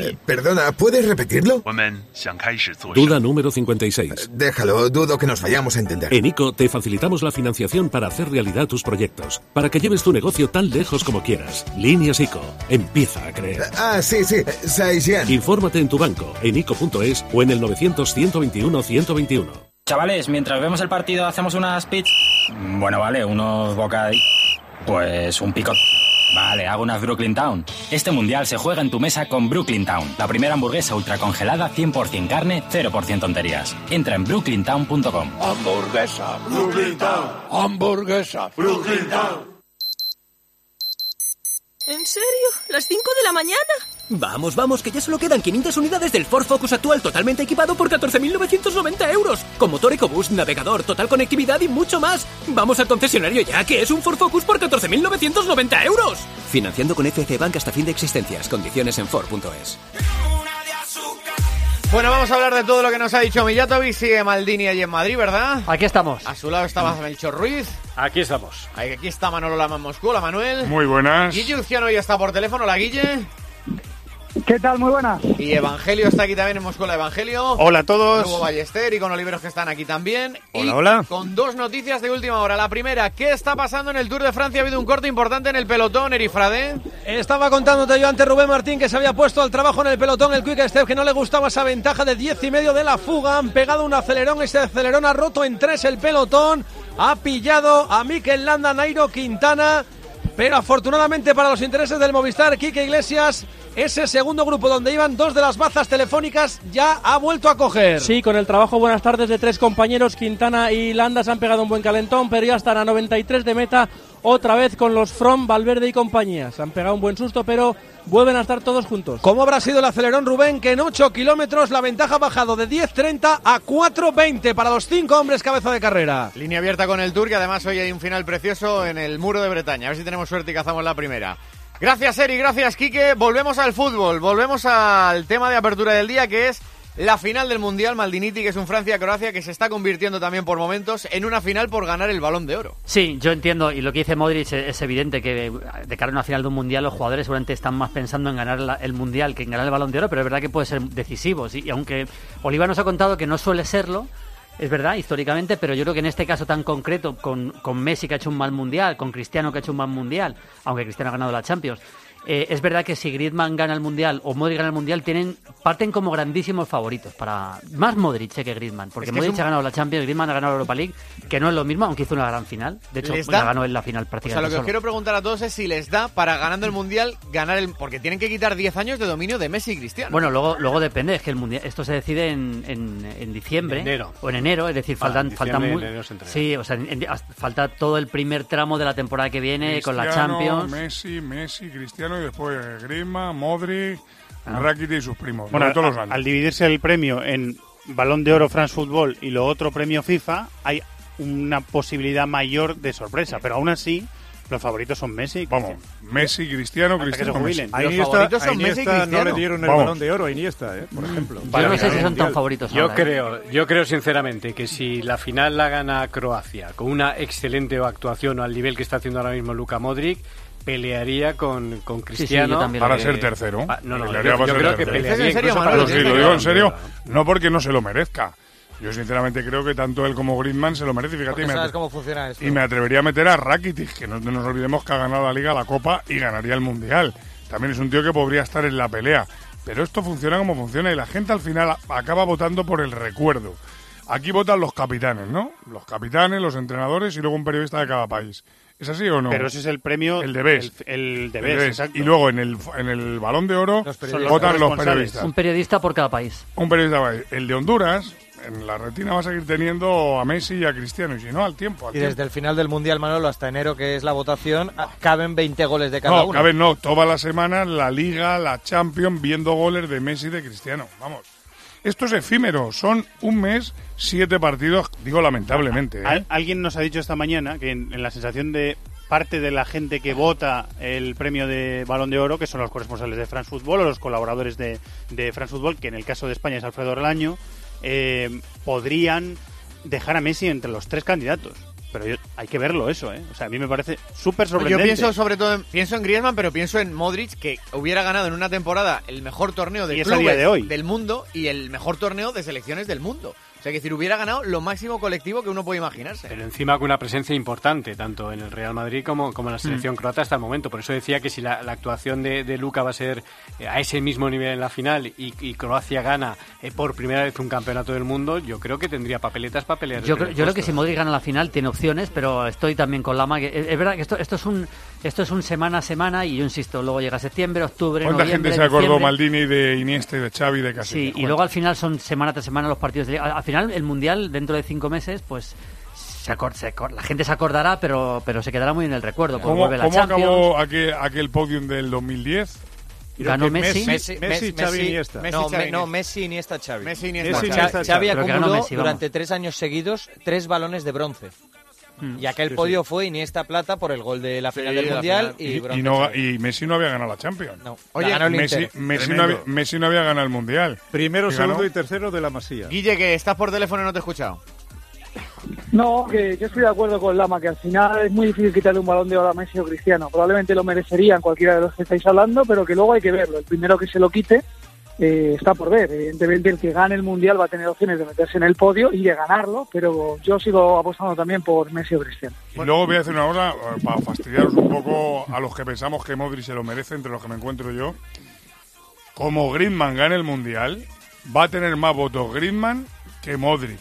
Eh, perdona, ¿puedes repetirlo? Duda número 56. Déjalo, dudo que nos vayamos a entender. En ICO te facilitamos la financiación para hacer realidad tus proyectos, para que lleves tu negocio tan lejos como quieras. Líneas ICO. Empieza a creer. Ah, sí, sí, Saisian. Infórmate en tu banco, en ICO.es o en el 900-121-121. Chavales, mientras vemos el partido, hacemos unas pizza. Bueno, vale, unos bocadillos. Pues un picot. Vale, hago unas Brooklyn Town. Este mundial se juega en tu mesa con Brooklyn Town, la primera hamburguesa ultra congelada, 100% carne, 0% tonterías. Entra en brooklyntown.com. Hamburguesa, Brooklyn Town. Hamburguesa, Brooklyn Town. ¿En serio? ¿Las 5 de la mañana? Vamos, vamos, que ya solo quedan 500 unidades del Ford Focus actual totalmente equipado por 14.990 euros. Con motor EcoBoost, navegador, total conectividad y mucho más. Vamos al concesionario ya, que es un Ford Focus por 14.990 euros. Financiando con FC Bank hasta fin de existencias. Condiciones en Ford.es. Bueno, vamos a hablar de todo lo que nos ha dicho Millatovic. Sigue Maldini allí en Madrid, ¿verdad? Aquí estamos. A su lado estaba Melchor Ruiz. Aquí estamos. Aquí está Manolo Lama en Moscú. Hola, Manuel. Muy buenas. Guille Uciano ya está por teléfono. La Guille. ¿Qué tal? Muy buenas. Y Evangelio está aquí también en Moscú. Evangelio. Hola a todos. Hugo Ballester y con Oliveros que están aquí también. Hola, y hola. Con dos noticias de última hora. La primera, ¿qué está pasando en el Tour de Francia? Ha habido un corte importante en el pelotón, Erifrade. Estaba contándote yo ante Rubén Martín que se había puesto al trabajo en el pelotón el Quick Step, que no le gustaba esa ventaja de 10 y medio de la fuga. Han pegado un acelerón, ese acelerón ha roto en tres el pelotón. Ha pillado a Mikel Landa, Nairo Quintana. Pero afortunadamente para los intereses del Movistar, Quique Iglesias, ese segundo grupo donde iban dos de las bazas telefónicas ya ha vuelto a coger. Sí, con el trabajo buenas tardes de tres compañeros, Quintana y Landa se han pegado un buen calentón, pero ya están a 93 de meta, otra vez con los From, Valverde y compañía. Se han pegado un buen susto, pero vuelven a estar todos juntos. ¿Cómo habrá sido el acelerón, Rubén? Que en 8 kilómetros la ventaja ha bajado de 10.30 a 4.20 para los cinco hombres cabeza de carrera. Línea abierta con el Tour, que además hoy hay un final precioso en el muro de Bretaña. A ver si tenemos suerte y cazamos la primera. Gracias, Eri, gracias, Quique. Volvemos al fútbol, volvemos al tema de apertura del día, que es la final del Mundial Maldiniti, que es un Francia-Croacia que se está convirtiendo también por momentos en una final por ganar el Balón de Oro. Sí, yo entiendo, y lo que dice Modric es, es evidente que de cara a una final de un Mundial los jugadores seguramente están más pensando en ganar el Mundial que en ganar el Balón de Oro, pero es verdad que puede ser decisivo. sí, Y aunque Oliva nos ha contado que no suele serlo, es verdad, históricamente, pero yo creo que en este caso tan concreto, con, con Messi que ha hecho un mal Mundial, con Cristiano que ha hecho un mal Mundial, aunque Cristiano ha ganado la Champions, eh, es verdad que si Griezmann gana el Mundial o Modric gana el Mundial, tienen parten como grandísimos favoritos para más Modric eh, que Griezmann, porque Es que Modric un- ha ganado la Champions, Griezmann ha ganado la Europa League, que no es lo mismo, aunque hizo una gran final. De hecho, la da- ganó en la final O sea, prácticamente. lo que os quiero preguntar a todos es si les da para ganando el Mundial ganar el... Porque tienen que quitar 10 años de dominio de Messi y Cristiano. Bueno, luego, luego depende, es que el mundial, esto se decide en, en, en diciembre En enero. o en enero, es decir, Ah, faltan, en faltan diciembre, muy- enero se entrega. sí, o sea, en- falta todo el primer tramo de la temporada que viene con la Champions. Messi, Messi, Cristiano y después Griezmann, Modric, Ah. Rakitic y sus primos. Bueno, todos los años. al dividirse el premio en Balón de Oro France Football y lo otro premio FIFA, hay una posibilidad mayor de sorpresa, pero aún así los favoritos son Messi. Vamos, Cristiano. Messi, Cristiano, Hasta que se Cristiano, jubilen. Messi. A Los Iniesta- favoritos son Messi y no le Cristiano. dieron el Vamos. Balón de Oro a Iniesta, ¿eh? por ejemplo. Yo Para no sé si son tan favoritos Yo ahora, ¿eh? creo, yo creo sinceramente que si la final la gana Croacia con una excelente actuación al nivel que está haciendo ahora mismo Luka Modric, pelearía con, con Cristiano lo Para ser tercero. Ah, no, no, Pelearía yo- para yo Sí, lo digo en serio. No porque no se lo merezca. Yo sinceramente creo que tanto él como Griezmann se lo merece. Fíjate, y me, sabes cómo funciona esto. y me atrevería a meter a Rakitic, que no no nos olvidemos que ha ganado la Liga, la Copa y ganaría el Mundial. También es un tío que podría estar en la pelea. Pero esto funciona como funciona y la gente al final acaba votando por el recuerdo. Aquí votan los capitanes, ¿no? Los capitanes, los entrenadores y luego un periodista de cada país. ¿Es así o no? Pero ese es el premio. El de Best. El, el de Best, exacto. Y luego en el, en el balón de oro Los votan los periodistas. Un periodista por cada país. Un periodista. El de Honduras, en la retina va a seguir teniendo a Messi y a Cristiano, y si no, al tiempo. Al Y tiempo. desde el final del Mundial, Manolo, hasta enero, que es la votación, ah, caben 20 goles de cada No, uno. cabe no, toda la semana la Liga, la Champions, viendo goles de Messi y de Cristiano. Vamos. Esto es efímero, son un mes, siete partidos, digo lamentablemente. ¿eh? Al- alguien nos ha dicho esta mañana que en, en la sensación de parte de la gente que vota el premio de Balón de Oro, que son los corresponsales de France Football o los colaboradores de, de France Football, que en el caso de España es Alfredo Relaño, eh, podrían dejar a Messi entre los tres candidatos. Pero yo- hay que verlo eso, ¿eh? O sea, a mí me parece súper Yo sorprendente. pienso sobre todo en, pienso en Griezmann, pero pienso en Modric, que hubiera ganado en una temporada el mejor torneo de clubes día de hoy. del mundo y el mejor torneo de selecciones del mundo. Sea, que decir, hubiera ganado lo máximo colectivo que uno puede imaginarse. Pero encima con una presencia importante, tanto en el Real Madrid como, como en la selección Mm. croata hasta el momento. Por eso decía que si la, la actuación de, de Luca va a ser eh, a ese mismo nivel en la final y, y Croacia gana eh, por primera vez un campeonato del mundo, yo creo que tendría papeletas para pelear. Yo, creo- yo creo que si Modric gana la final tiene opciones, pero estoy también con Lama. Que es, es verdad que esto, esto es un esto es un semana a semana y yo insisto, luego llega septiembre, octubre, ¿Cuánta noviembre, gente se acordó diciembre. Maldini de Iniesta y de Xavi de Casillas? Sí, y luego al final son semana tras semana los partidos de. Al, al final el mundial dentro de cinco meses, pues se acor- se acor- la gente se acordará, pero pero se quedará muy en el recuerdo. ¿Cómo, vuelve la cómo acabó aquel, aquel podium del 2010? Ganó Messi. Messi, Messi, Xavi, Iniesta. Messi, no, Xavi, no, Iniesta. Messi, Iniesta, Xavi. Messi, Iniesta, Iniesta, Xavi. Xavi. Xavi Pero que ganó acumuló Messi, vamos. durante tres años seguidos tres balones de bronce. Mm. Y aquel Sí, podio fue Iniesta plata por el gol de la final Sí, del la Mundial final. y, y, bronce no, y Messi no había ganado la Champions. No, Oye, la ganó el Messi, no había, Messi no había ganado el Mundial. Primero, Y segundo y tercero de la Masía. Guille, que estás por teléfono y no te he escuchado. No, que yo estoy de acuerdo con Lama, que al final es muy difícil quitarle un balón de oro a Messi o Cristiano. Probablemente lo merecerían cualquiera de los que estáis hablando, pero que luego hay que verlo. El primero que se lo quite eh, está por ver. Evidentemente el que gane el Mundial va a tener opciones de meterse en el podio y de ganarlo, pero yo sigo apostando también por Messi o Cristiano. Y luego voy a decir una cosa, eh, para fastidiaros un poco a los que pensamos que Modric se lo merece, entre los que me encuentro yo. Como Griezmann gane el Mundial, va a tener más votos Griezmann que Modric.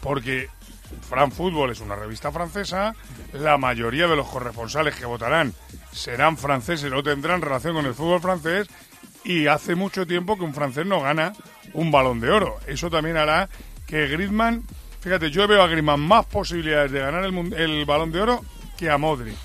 Porque Fran Fútbol es una revista francesa, la mayoría de los corresponsales que votarán serán franceses o tendrán relación con el fútbol francés y hace mucho tiempo que un francés no gana un balón de oro. Eso también hará que Griezmann, fíjate, yo veo a Griezmann más posibilidades de ganar el, balón de oro que a Modric.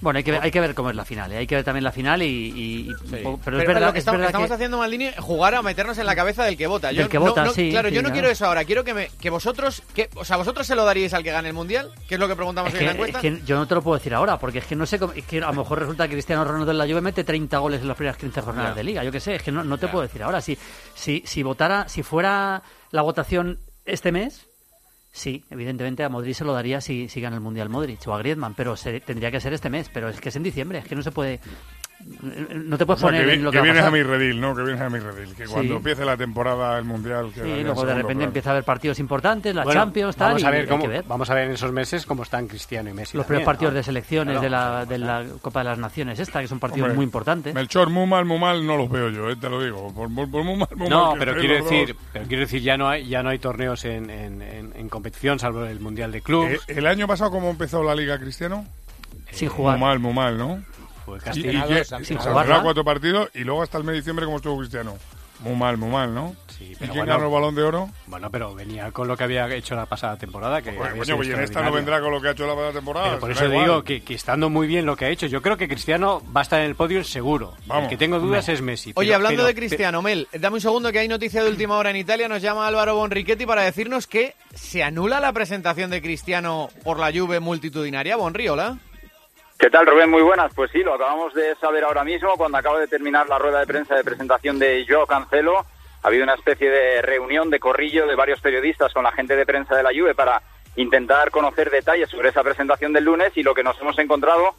Bueno, hay que, ver, hay que ver cómo es la final. ¿eh? Hay que ver también la final y... y- y- pero es Pero verdad, lo que es estamos, verdad estamos que- haciendo, Maldini, jugar a meternos en la cabeza del que vota. Yo Del que no- vota, no- sí, Claro, sí, yo no claro. quiero eso ahora. Quiero que, me, que vosotros, que, o sea, vosotros se lo daríais al que gane el Mundial, que es lo que preguntamos Es hoy en la encuesta. es que yo no te lo puedo decir ahora, porque es que no sé cómo, es que a lo mejor resulta que Cristiano Ronaldo en la Juve mete 30 goles en las primeras 15 jornadas de liga. Yo qué sé, es que no, no te puedo decir ahora. Si, si, si votara, si fuera la votación este mes, sí, evidentemente a Modric se lo daría si, si gana el Mundial Modric o a Griezmann, pero se- tendría que ser este mes. Pero es que es en diciembre, es que no se puede. No te O puedes sea, poner que, en lo que, que a vienes a mi redil, ¿no? Que vienes a mi redil. Que Sí. cuando empiece la temporada, el Mundial... Sí, quedaría en luego de repente empieza a haber partidos importantes, la Bueno, Champions, tal, vamos a ver hay cómo, que ver. vamos a ver en esos meses cómo están Cristiano y Messi. Los también, primeros partidos ¿no? de selecciones Claro. de, la, de la Copa de las Naciones esta, que son partidos Hombre, muy importantes. Melchor, muy mal, muy mal, no los veo yo, eh, te lo digo. Por, por- por muy mal, muy No, mal que pero quiero decir, pero quiero decir ya no hay ya no hay torneos en, en, en- en competición salvo el mundial de clubes. Eh, ¿El año pasado cómo empezó la Liga Cristiano? Sin jugar. Muy mal, muy mal, ¿no? Fue Y, y castigado. Sin jugará cuatro partidos y luego hasta el mes de diciembre como estuvo Cristiano. Muy mal, muy mal, ¿no? Sí, ¿Y pero quién bueno. ganó el Balón de Oro? Bueno, pero venía con lo que había hecho la pasada temporada. Que Bueno, había coño, pues y en esta no vendrá con lo que ha hecho la pasada temporada. Pero por eso igual. digo que, que estando muy bien lo que ha hecho, yo creo que Cristiano va a estar en el podio seguro. Vamos. El que tengo dudas es Messi. Oye, pero- hablando pero- de Cristiano, Mel, dame un segundo que hay noticia de última hora en Italia. Nos llama Álvaro Bonrichetti para decirnos que se anula la presentación de Cristiano por la Juve multitudinaria. Bonri, hola. ¿Qué tal, Rubén? Muy buenas. Pues sí, lo acabamos de saber ahora mismo cuando acaba de terminar la rueda de prensa de presentación de Joao Cancelo. Ha habido una especie de reunión de corrillo de varios periodistas con la gente de prensa de la Juve para intentar conocer detalles sobre esa presentación del lunes y lo que nos hemos encontrado,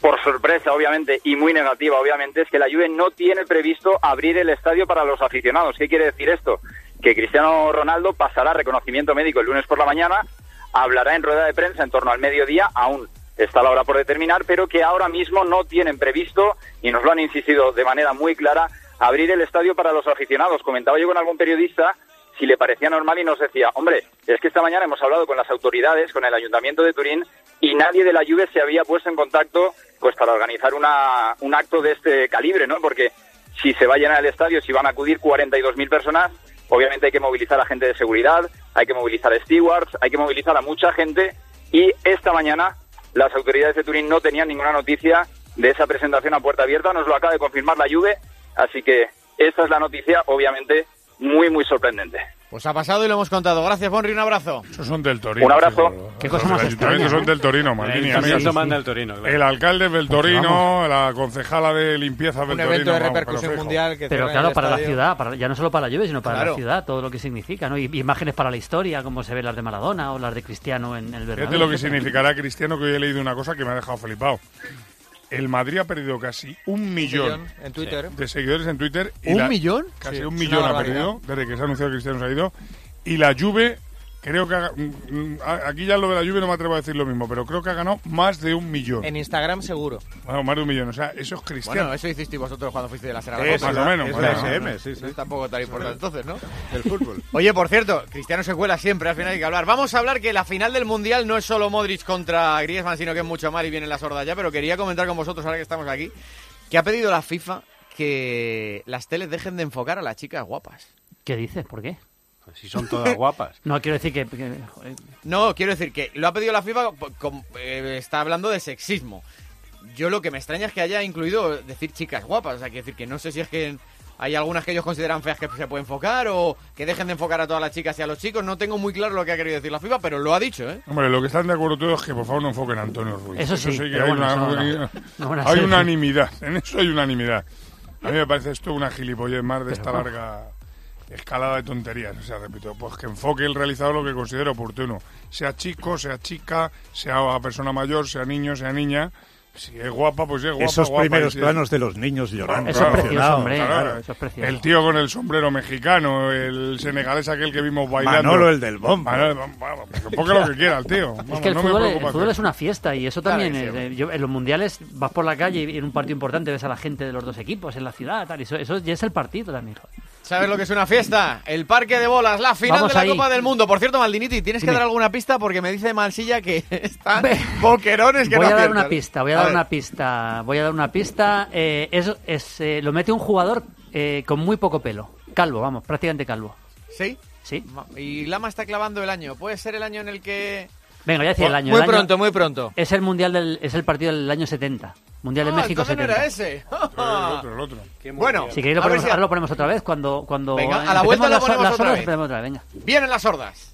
por sorpresa obviamente y muy negativa obviamente, es que la Juve no tiene previsto abrir el estadio para los aficionados. ¿Qué quiere decir esto? Que Cristiano Ronaldo pasará reconocimiento médico el lunes por la mañana, hablará en rueda de prensa en torno al mediodía, aún está la hora por determinar, pero que ahora mismo no tienen previsto, y nos lo han insistido de manera muy clara, abrir el estadio para los aficionados. Comentaba yo con algún periodista si le parecía normal y nos decía, hombre, es que esta mañana hemos hablado con las autoridades, con el Ayuntamiento de Turín, y nadie de la Juve se había puesto en contacto pues para organizar una, un acto de este calibre, ¿no? Porque si se va a llenar el estadio, si van a acudir 42.000 personas, obviamente hay que movilizar a gente de seguridad, hay que movilizar a stewards, hay que movilizar a mucha gente, y esta mañana las autoridades de Turín no tenían ninguna noticia de esa presentación a puerta abierta, nos lo acaba de confirmar la Juve, así que esta es la noticia, obviamente, muy, muy sorprendente. Pues ha pasado y lo hemos contado. Gracias, Bonri, un abrazo. Esos son del Torino. Un abrazo. Qué cosa más extraña, son del Torino, Maldini. El amigas. Torino manda el Torino, claro. El alcalde es del Pues Torino, vamos. la concejala de limpieza del Un Torino. evento de vamos, repercusión pero fijo. mundial que Pero claro, para la estadio. ciudad, para- ya no solo para la lluvia, sino para Claro. la ciudad, todo lo que significa, ¿no? Y y imágenes para la historia, como se ven las de Maradona o las de Cristiano en el Bernabéu. Fíjate lo que significará Cristiano, que hoy he leído una cosa que me ha dejado flipado. El Madrid ha perdido casi un millón millón en Twitter. de seguidores en Twitter. y ¿Un la- millón? Casi Sí, un millón ha barbaridad. perdido desde que se ha anunciado que Cristiano se ha ido. Y la Juve, creo que... ha- mm, mm, aquí ya lo de la Juve no me atrevo a decir lo mismo, pero creo que ha ganado más de un millón. En Instagram seguro. Bueno, más de un millón. O sea, eso es Cristiano. Bueno, eso hicisteis vosotros cuando fuisteis de la Serra Es más o menos, Es más la o menos. SM, sí, sí. Es tampoco tan importante entonces, ¿no? El fútbol. [LAUGHS] Oye, por cierto, Cristiano se cuela siempre, al final hay que hablar. Vamos a hablar que la final del Mundial no es solo Modric contra Griezmann, sino que es mucho más y viene la sorda ya, pero quería comentar con vosotros, ahora que estamos aquí, que ha pedido la FIFA que las teles dejen de enfocar a las chicas guapas. ¿Qué dices? ¿Por qué? Si son todas [LAUGHS] guapas. No, quiero decir que... que- No, quiero decir que lo ha pedido la FIFA, com- eh, está hablando de sexismo. Yo lo que me extraña es que haya incluido decir chicas guapas, o sea, quiero decir que no sé si es que hay algunas que ellos consideran feas que se puede enfocar o que dejen de enfocar a todas las chicas y a los chicos, no tengo muy claro lo que ha querido decir la FIFA, pero lo ha dicho, ¿eh? Hombre, lo que están de acuerdo todos es que por favor no enfoquen a Antonio Ruiz. Eso sí, que hay, bueno, una, eso no- [LAUGHS] hay no unanimidad. En eso hay unanimidad. A mí me parece esto una gilipollez más de esta larga escalada de tonterías. O sea, repito, pues que enfoque el realizador lo que considere oportuno. Sea chico, sea chica, sea persona mayor, sea niño, sea niña. Si es guapa, pues es guapa. Esos guapa, primeros planos de los niños llorando. Eso es precioso, hombre. Claro, claro, eso es precioso. El tío con el sombrero mexicano, el senegalés aquel que vimos bailando. Manolo, el del bombo. Enfoque lo que [LAUGHS] quiera el tío. Vamos, Es que el no me fútbol, el es una fiesta y eso también que es, sí. eh, yo- en los mundiales vas por la calle y en un partido importante ves a la gente de los dos equipos en la ciudad tal, y eso, eso ya es el partido también joder. ¿Sabes lo que es una fiesta? El parque de bolas, la final Vamos de la ahí. Copa del Mundo. Por cierto, Maldiniti, tienes que Dime. dar alguna pista porque me dice Mansilla que [LAUGHS] están boquerones que voy no a dar una pista voy a, dar una pista voy a dar una pista eh, es, es, eh, lo mete un jugador eh, con muy poco pelo calvo vamos prácticamente calvo ¿Sí? sí Y Lama está clavando el año. ¿Puede ser el año en el que...? venga ya decía el año Muy el año- pronto, muy pronto. es el mundial del es el partido del año 70 mundial de Ah, México entonces no 70 era ese. El otro, el otro. bueno, si queréis lo ponemos, si- ahora lo ponemos otra vez cuando cuando Venga, a la vuelta lo las- ponemos las otra vez. empecemos otra vez, venga vienen las sordas.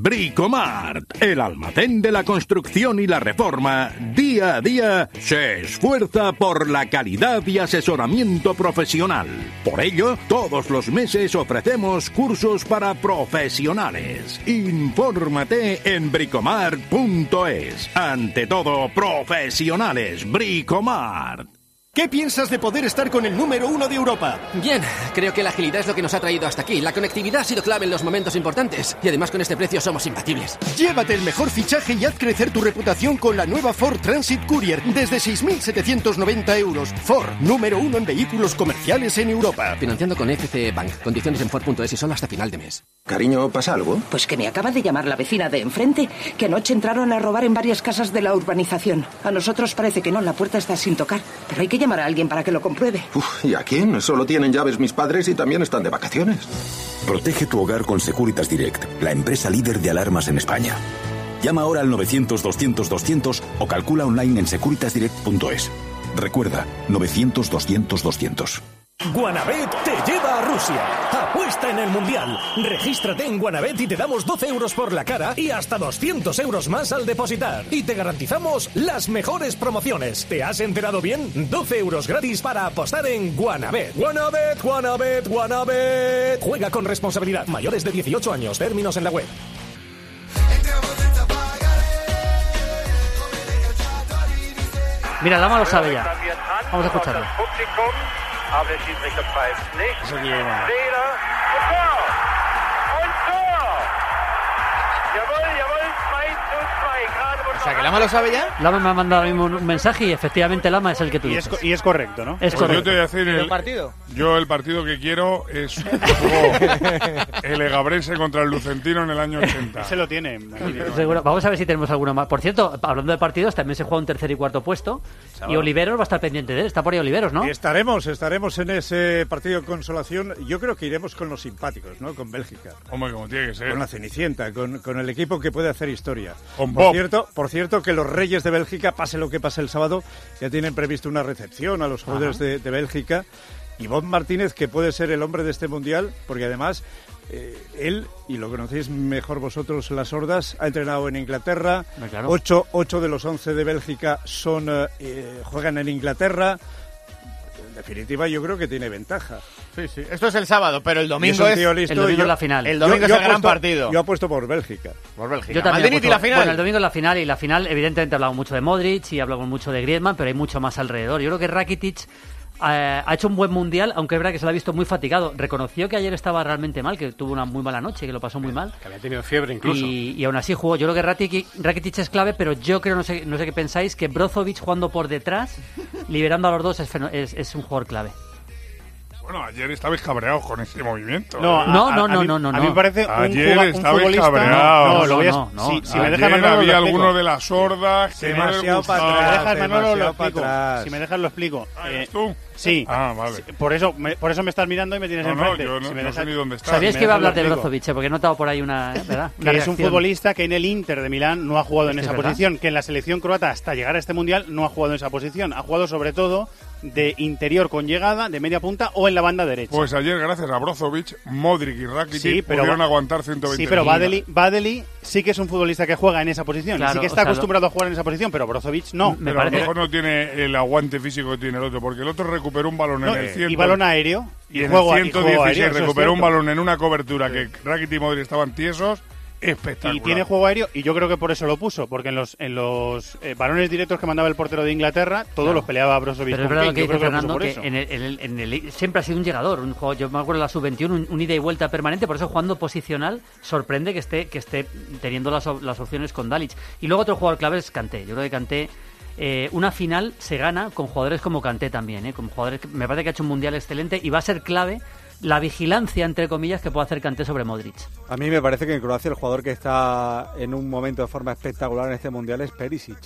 Bricomart, el almacén de la construcción y la reforma, día a día se esfuerza por la calidad y asesoramiento profesional. Por ello, todos los meses ofrecemos cursos para profesionales. Infórmate en bricomart.es. Ante todo, profesionales, Bricomart. ¿Qué piensas de poder estar con el número uno de Europa? Bien, creo que la agilidad es lo que nos ha traído hasta aquí. La conectividad ha sido clave en los momentos importantes. Y además con este precio somos imbatibles. Llévate el mejor fichaje y haz crecer tu reputación con la nueva Ford Transit Courier desde 6.790 euros. Ford, número uno en vehículos comerciales en Europa. Financiando con FCE Bank. Condiciones en Ford.es y solo hasta final de mes. Cariño, ¿pasa algo? Pues que me acaba de llamar la vecina de enfrente, que anoche entraron a robar en varias casas de la urbanización. A nosotros parece que no, la puerta está sin tocar. Pero hay que llamar a alguien para que lo compruebe. Uf, ¿y a quién? Solo tienen llaves mis padres y también están de vacaciones. Protege tu hogar con Securitas Direct, la empresa líder de alarmas en España. Llama ahora al 900-200-200 o calcula online en securitasdirect.es. Recuerda, 900-200-200. Guanabet te lleva a Rusia. Apuesta en el Mundial. Regístrate en Guanabet y te damos 12 euros por la cara y hasta 200 euros más al depositar. Y te garantizamos las mejores promociones. ¿Te has enterado bien? 12 euros gratis para apostar en Guanabet. Guanabet, Guanabet, Guanabet. Juega con responsabilidad. Mayores de 18 años. Términos en la web. mira Lama lo sabe ya vamos a escucharlo aber der Schiedsrichter pfeift nicht. Fehler und Tor! Und Tor! Jawohl, jawohl, O sea, que Lama lo sabe ya. Lama me ha mandado un mensaje y efectivamente Lama es el que tú Y es, dices. y es correcto, ¿no? Es Pues yo correcto. te voy a decir ¿Y el el, partido? Yo el partido que quiero es [LAUGHS] el Egabrense contra el Lucentino en el año 80. Se lo tiene. Seguro. Vamos a ver si tenemos alguno más. Por cierto, hablando de partidos, también se juega un tercer y cuarto puesto. Y Oliveros va a estar pendiente de él. Está por ahí Oliveros, ¿no? Estaremos, estaremos en ese partido de consolación. Yo creo que iremos con los simpáticos, ¿no? Con Bélgica. Hombre, como tiene que ser. Con la Cenicienta, con, con el equipo que puede hacer historia. Por Bob. cierto, por cierto, que los Reyes de Bélgica, pase lo que pase el sábado, ya tienen previsto una recepción a los jugadores de, de Bélgica. Y Bob Martínez, que puede ser el hombre de este mundial, porque además eh, él, y lo conocéis mejor vosotros, las hordas, ha entrenado en Inglaterra. Claro. Ocho, ocho de los once de Bélgica son eh, eh, juegan en Inglaterra. En definitiva, yo creo que tiene ventaja. Sí, sí. Esto es el sábado, pero el domingo es. tío listo el domingo y yo- es la final. El domingo yo- es el gran partido. Yo apuesto por Bélgica. Por Bélgica. Yo también. Maldini, ¿y apuesto- la final? Bueno, el domingo es la final y la final, evidentemente, hablamos mucho de Modric y hablamos mucho de Griezmann, pero hay mucho más alrededor. Yo creo que Rakitic eh, ha hecho un buen mundial, aunque es verdad que se lo ha visto muy fatigado. Reconoció que ayer estaba realmente mal, que tuvo una muy mala noche, que lo pasó muy mal. Que había tenido fiebre incluso. Y, y aún así jugó. Yo creo que Rakitic, Rakitic es clave, pero yo creo, no sé, no sé qué pensáis, que Brozovic jugando por detrás, [LAUGHS] liberando a los dos, es, es, es un jugador clave. Bueno, ayer estabais cabreados con ese movimiento. No, ¿eh? No, a- no, a no, mí- no, no, A mí me no. parece un, Ayer estabais cabreados. No, no, lo voy a. No, no, si, si no. me dejas Ayer Manolo, lo había alguno de las hordas que no Demasiado para Si me atrás. dejas Manolo, lo explico. atrás. Si me dejas, lo explico. Ah, Eh, ¿eres tú? sí. Ah, vale. Por eso, me, por eso me estás mirando y me tienes No, no, enfrente. yo no, Si me no dejas- sé ni dónde está. Sabíais me que iba a hablar de. Brozovic, porque he notado por ahí una. ¿verdad? [LAUGHS] Una que es un futbolista que en el Inter de Milán no ha jugado en esa verdad. posición, que en la selección croata hasta llegar a este mundial no ha jugado en esa posición, ha jugado sobre todo de interior con llegada, de media punta o en la banda derecha. Pues ayer, gracias a Brozovic, Modric y Rakitic Sí, pero pudieron va- aguantar 120 Sí, pero. Badeli, Badeli sí que es un futbolista que juega en esa posición. y Claro, sí que o está sea, lo- acostumbrado a jugar en esa posición, pero Brozovic no. Me Pero a lo parece- mejor no tiene el aguante físico que tiene el otro, porque el otro recuperó un balón No, en el eh, 100. y balón aéreo. y en juego, el y juego 116 aéreo, recuperó un balón en una cobertura que Rakitic y Modric estaban tiesos. Espectacular. Y tiene juego aéreo y yo creo que por eso lo puso, porque en los en los eh, balones directos que mandaba el portero de Inglaterra, todos los peleaba Brozovic Pero es verdad que Yo dice creo que lo puso Fernando, por que eso. en el, en el- en el- siempre ha sido un llegador, un juego, yo me acuerdo de la sub-21, un, un ida y vuelta permanente, por eso jugando posicional sorprende que esté que esté teniendo las, las opciones con Dalic. Y luego otro jugador clave es Kanté. Yo creo que Kanté, eh, una final se gana con jugadores como Kanté también, ¿eh? con jugadores que me parece que ha hecho un mundial excelente y va a ser clave la vigilancia, entre comillas, que puede hacer Kanté sobre Modric. A mí me parece que en Croacia el jugador que está en un momento de forma espectacular en este mundial es Perisic.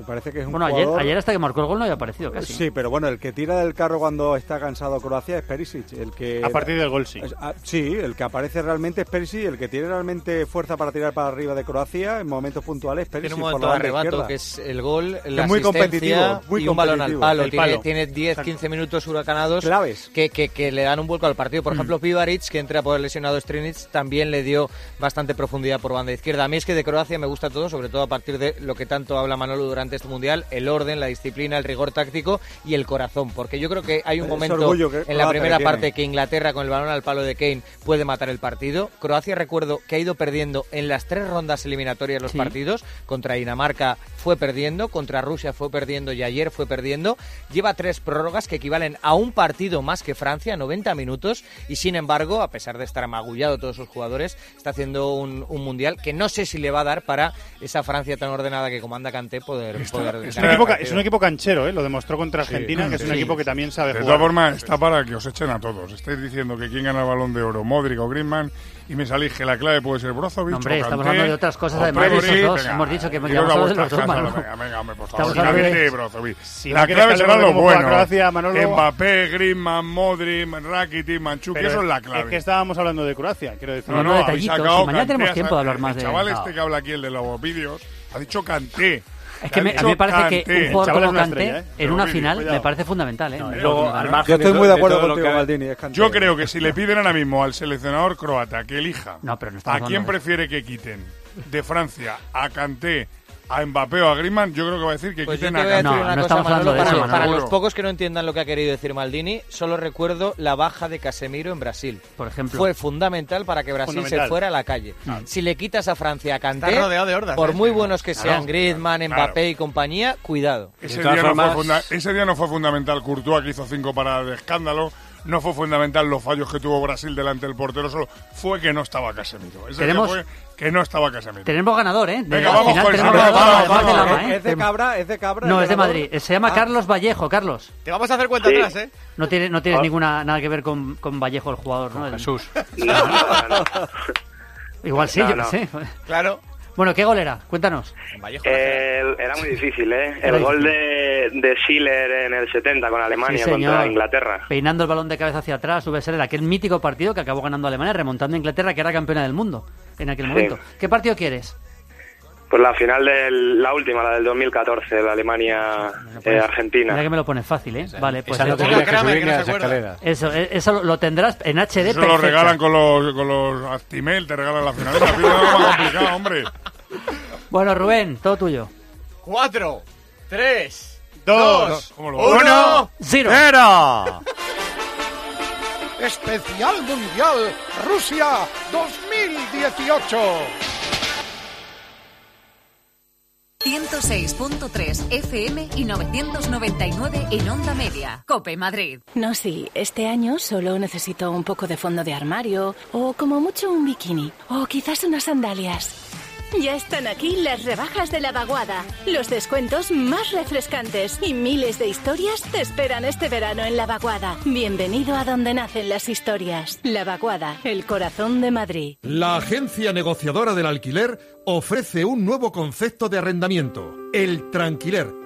Me parece que es un Bueno, ayer, jugador... ayer hasta que marcó el gol no había aparecido casi. Sí, pero bueno, el que tira del carro cuando está cansado Croacia es Perisic. El que A partir del gol, sí. Ah, sí, el que aparece realmente es Perisic. El que tiene realmente fuerza para tirar para arriba de Croacia en momentos puntuales es Perisic. Tiene un por momento la de arrebato izquierda. que es el gol, la es muy competitivo, muy y un balón al palo. El Tiene, palo. tiene 10, 15 minutos huracanados Claves. Que, que, que le dan un vuelco al partido. Por ejemplo, Pivaric, que entra por el lesionado Strinic, también le dio bastante profundidad por banda izquierda. A mí es que de Croacia me gusta todo, sobre todo a partir de lo que tanto habla Manolo durante este Mundial, el orden, la disciplina, el rigor táctico y el corazón. Porque yo creo que hay un momento que en la primera tiene. parte que Inglaterra con el balón al palo de Kane puede matar el partido. Croacia recuerdo que ha ido perdiendo en las tres rondas eliminatorias los Sí. partidos. Contra Dinamarca fue perdiendo, contra Rusia fue perdiendo y ayer fue perdiendo. Lleva tres prórrogas que equivalen a un partido más que Francia, 90 minutos. Y sin embargo, a pesar de estar amagullado todos sus jugadores, está haciendo un, un mundial que no sé si le va a dar para esa Francia tan ordenada que comanda Kanté poder, poder Es un, el equipo, es un equipo canchero, ¿eh? lo demostró contra Argentina, que es un sí. equipo que también sabe De jugar. todas formas, está para que os echen a todos. Estáis diciendo que quién gana el balón de oro, Modric o Griezmann, y me salís que la clave puede ser Brozovic No, hombre, o estamos Kanté, hablando de otras cosas además de esos dos. Venga, Hemos dicho que hemos hablado de los dos. Manolo. Venga, venga, hombre, por Estamos favor. hablando de- [LAUGHS] Brozovic. Si la no clave que será lo de bueno. Croacia. Mbappé, Griezmann, Modric, Rakitic, Manchuki, Pero eso es la Es clave. que estábamos hablando de Croacia, quiero decir. No, no, de habéis detallitos, sacado mañana tenemos tiempo de hablar más El de- chaval No. este que habla aquí, el de los vídeos, ha dicho Kanté. Es que me- a mí me parece que un jugador como una Kanté estrella, ¿eh? en una final cuidado. me parece fundamental. ¿eh? No, luego, Yo estoy de muy to- de acuerdo lo contigo, que- Maldini. Es. Yo creo que si le piden ahora mismo al seleccionador croata que elija No, pero a quién de prefiere que quiten de Francia a Kanté, a Mbappé o a Griezmann, yo creo que va a decir que Pues quiten te a a No, una no cosa, estamos hablando de eso, para, Manolo. para los pocos que no entiendan lo que ha querido decir Maldini, solo recuerdo la baja de Casemiro en Brasil. Por ejemplo. Fue fundamental para que Brasil se fuera a la calle. Si le quitas a Francia a Kanté, Está rodeado de hordas, por ¿eh? muy buenos que Claro, sean Griezmann, claro. Mbappé y compañía, cuidado. Ese día, no fue funda- ese día no fue fundamental Courtois, que hizo cinco paradas de escándalo, no fue fundamental los fallos que tuvo Brasil delante del portero solo, fue que no estaba Casemiro. Ese Tenemos- fue que no estaba Casemiro. Tenemos ganador, ¿eh? De Venga, vamos final con vamos. ¿eh? ¿Es de Cabra? ¿Es de Cabra? No, es de? Madrid. Se llama Ah. Carlos Vallejo, Carlos. Te vamos a hacer cuenta Sí. atrás, ¿eh? No tiene, no tiene Ah. ninguna nada que ver con, con Vallejo el jugador, ¿no? Jesús. [LAUGHS] Igual sí, No, yo no. sé. Claro. Bueno, ¿qué gol era? Cuéntanos. Eh, era muy difícil, ¿eh? El gol de, de Schiller en el 70 con Alemania Sí, señor. contra Inglaterra. Peinando el balón de cabeza hacia atrás, sube ser aquel mítico partido que acabó ganando Alemania, remontando a Inglaterra, que era campeona del mundo en aquel Sí. momento. ¿Qué partido quieres? Pues la final de la última, la del 2014, la Alemania-Argentina. Mira que me lo pones fácil, ¿eh? Vale, pues esa eso- que se Kramer, que no se. Eso, eh, eso lo- tendrás en HD Eso lo regalan con los, con los Actimel, te regalan la final. La final es más complicada, hombre. Bueno, Rubén, todo tuyo. Cuatro, tres, Dos, dos, ¿Cómo lo uno, cero. Especial Mundial Rusia 2018. 106.3 FM y 999 en onda media. Cope Madrid. No, sí, este año solo necesito un poco de fondo de armario, o como mucho un bikini, o quizás unas sandalias. Ya están aquí las rebajas de la vaguada, los descuentos más refrescantes y miles de historias te esperan este verano en la vaguada. Bienvenido a donde nacen las historias. La vaguada, el corazón de Madrid. La agencia negociadora del alquiler ofrece un nuevo concepto de arrendamiento, el tranquiler,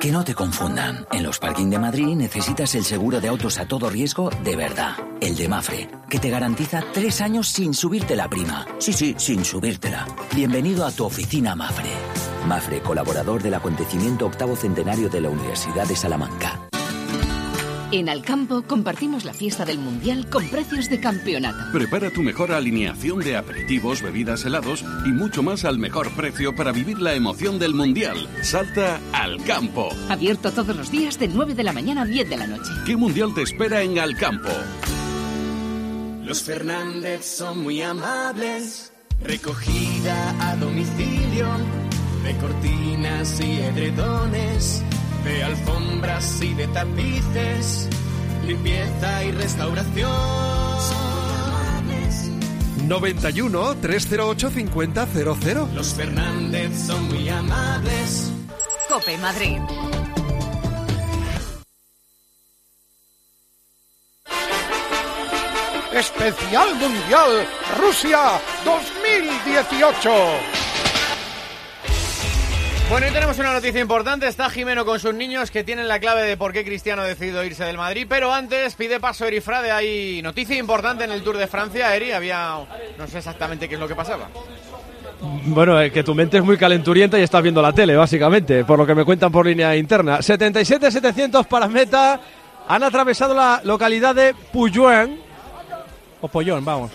Que no te confundan. En los parking de Madrid necesitas el seguro de autos a todo riesgo de verdad. El de Mafre, que te garantiza tres años sin subirte la prima. Sí, sí, sin subírtela. Bienvenido a tu oficina Mafre. Mafre, colaborador del acontecimiento octavo centenario de la Universidad de Salamanca. En Alcampo compartimos la fiesta del Mundial con precios de campeonato. Prepara tu mejor alineación de aperitivos, bebidas, helados y mucho más al mejor precio para vivir la emoción del Mundial. Salta al campo. Abierto todos los días de 9 de la mañana a 10 de la noche. ¿Qué Mundial te espera en Alcampo? Los Fernández son muy amables. Recogida a domicilio de cortinas y edredones, de alfombras y de tapices, limpieza y restauración. 91 308 5000. Los Fernández son muy amables. Cope Madrid. Especial Mundial Rusia 2018. Bueno, y tenemos una noticia importante. Está Jimeno con sus niños que tienen la clave de por qué Cristiano ha decidido irse del Madrid. Pero antes pide paso Eri Frade. Hay noticia importante en el Tour de Francia. Eri, había. No sé exactamente qué es lo que pasaba. Bueno, eh, que tu mente es muy calenturienta y estás viendo la tele, básicamente, por lo que me cuentan por línea interna. 77-700 para meta. Han atravesado la localidad de Puyuan. O Pollón, vamos.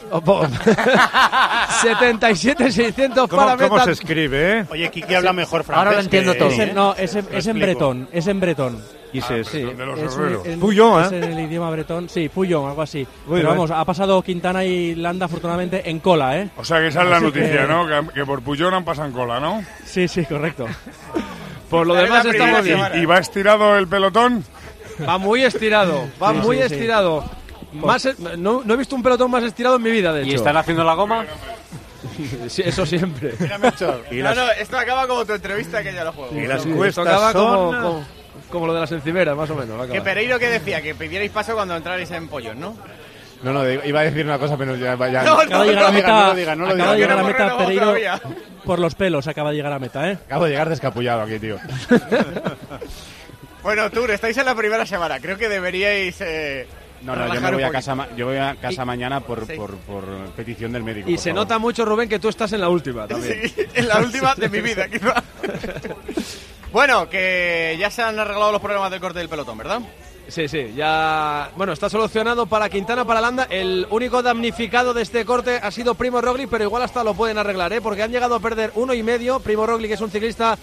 77-600 [LAUGHS] ¿Cómo, para cómo meta. se escribe, eh? Oye, Kiki habla mejor francés. Ahora lo entiendo que- todo. Es en- no, es en, Lo es en explico. bretón, es en bretón. Es Sí, de los es, herreros. en- Puyón, es ¿eh? en el idioma bretón, sí, Puyón, algo así. Muy Pero bien. vamos, ha pasado Quintana y Landa afortunadamente en cola, ¿eh? O sea que esa es la Así noticia, que- ¿no? Que, que por Puyón han pasado en cola, ¿no? Sí, sí, correcto. [LAUGHS] Por lo demás estamos bien. ¿Y va estirado el pelotón? Va muy estirado, va Sí, muy sí, sí. estirado. Más, no, no he visto un pelotón más estirado en mi vida, de hecho. ¿Y están haciendo la goma? [LAUGHS] Sí, eso siempre. [LAUGHS] Y no, las, no, esto acaba como tu entrevista que ya lo juego. y las Sí, encuestas tocaba son... como, como, como lo de las encimeras, más o menos. Que. Pereiro que decía que pidierais paso cuando entrarais en pollos, ¿no? No, no, iba a decir una cosa, pero ya... ya [LAUGHS] No, Acaba de llegar a no lo diga, meta, no lo diga, no lo acaba de llegar a No meta Pereiro todavía. por los pelos, acaba de llegar a meta, ¿eh? Acabo de llegar descapullado aquí, tío. Bueno, Tour, estáis en la primera semana. Creo que deberíais. Eh, No, no, yo me voy a casa, ma- yo voy a casa Y- mañana por, Sí. por, por petición del médico. Y se favor. nota mucho, Rubén, que tú estás en la última también. Sí, en la última de mi vida, quizá. [LAUGHS] bueno, que ya se han arreglado los problemas del corte del pelotón, ¿verdad? Sí, sí, ya. Bueno, está solucionado para Quintana, para Landa. El único damnificado de este corte ha sido Primo Roglic, pero igual hasta lo pueden arreglar, ¿eh? Porque han llegado a perder uno y medio. Primo Roglic es un ciclista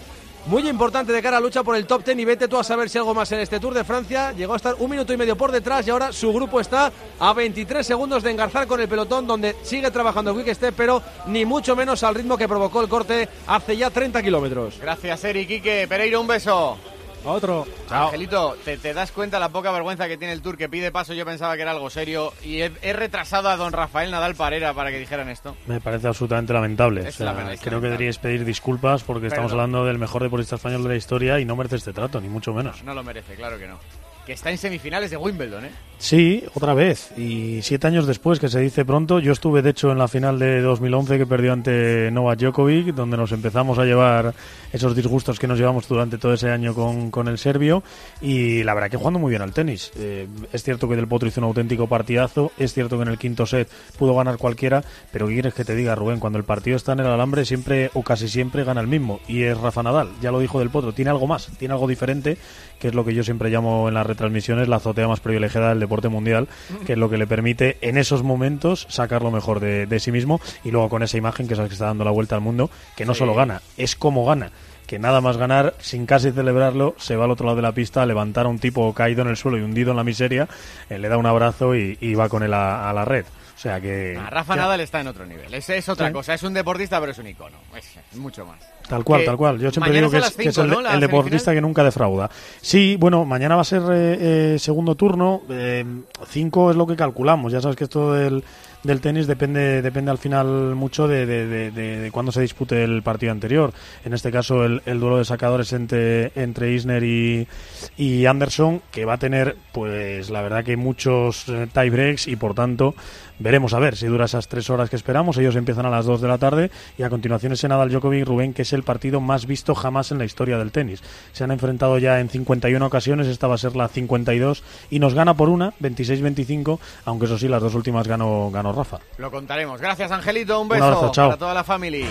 muy importante de cara a lucha por el top ten y vete tú a saber si algo más en este Tour de Francia. Llegó a estar un minuto y medio por detrás y ahora su grupo está a 23 segundos de engarzar con el pelotón donde sigue trabajando Quick Step, pero ni mucho menos al ritmo que provocó el corte hace ya 30 kilómetros. Gracias, Eric. Quique. Pereiro, un beso. A otro. Angelito, ¿te, te das cuenta la poca vergüenza que tiene el Tour que pide paso? Yo pensaba que era algo serio y he, he retrasado a don Rafael Nadal Parera para que dijeran esto. Me parece absolutamente lamentable. Es O sea, lamentable, es creo que deberíais pedir disculpas porque estamos hablando del mejor deportista español de la historia y no merece este trato, ni mucho menos. No lo merece, claro que no. Que está en semifinales de Wimbledon, ¿eh? Sí, otra vez. Y siete años después, que se dice pronto, yo estuve de hecho en la final de 2011 que perdió ante Novak Djokovic, donde nos empezamos a llevar esos disgustos que nos llevamos durante todo ese año con, con el serbio. Y la verdad que jugando muy bien al tenis. Eh, es cierto que Del Potro hizo un auténtico partidazo, es cierto que en el quinto set pudo ganar cualquiera, pero ¿qué quieres que te diga, Rubén? Cuando el partido está en el alambre, siempre o casi siempre gana el mismo. Y es Rafa Nadal, ya lo dijo Del Potro, tiene algo más, tiene algo diferente, que es lo que yo siempre llamo en las retransmisiones la azotea más privilegiada del deporte mundial, que es lo que le permite en esos momentos sacar lo mejor de, de sí mismo y luego con esa imagen que es la que está dando la vuelta al mundo, que no Sí. solo gana, es como gana. Que nada más ganar, sin casi celebrarlo, se va al otro lado de la pista a levantar a un tipo caído en el suelo y hundido en la miseria, eh, le da un abrazo y, y va con él a, a la red. O sea que. Ah, Rafa. Nadal está en otro nivel. Es, es otra Sí. cosa. Es un deportista, pero es un icono. Es, es mucho más. Tal cual, Que tal cual. Yo siempre digo que es, que el, ¿no? La el deportista semifinal. que nunca defrauda. Sí, bueno, mañana va a ser eh, eh, segundo turno. eh, cinco es lo que calculamos. Ya sabes que esto del, del tenis depende depende al final mucho de, de, de, de- de cuándo se dispute el partido anterior. En este caso, el, el duelo de sacadores entre, entre Isner y, y Anderson, que va a tener, pues la verdad que muchos tie breaks y por tanto veremos a ver si dura esas tres horas que esperamos. Ellos empiezan a las dos de la tarde y a continuación ese Nadal Djokovic Rubén, que es el partido más visto jamás en la historia del tenis. Se han enfrentado ya en 51 ocasiones, esta va a ser la 52 y nos gana por una, 26-25, aunque eso sí, las dos últimas ganó, ganó Rafa. Lo contaremos. Gracias, Angelito. Un Un beso abrazo, chao. para toda la familia.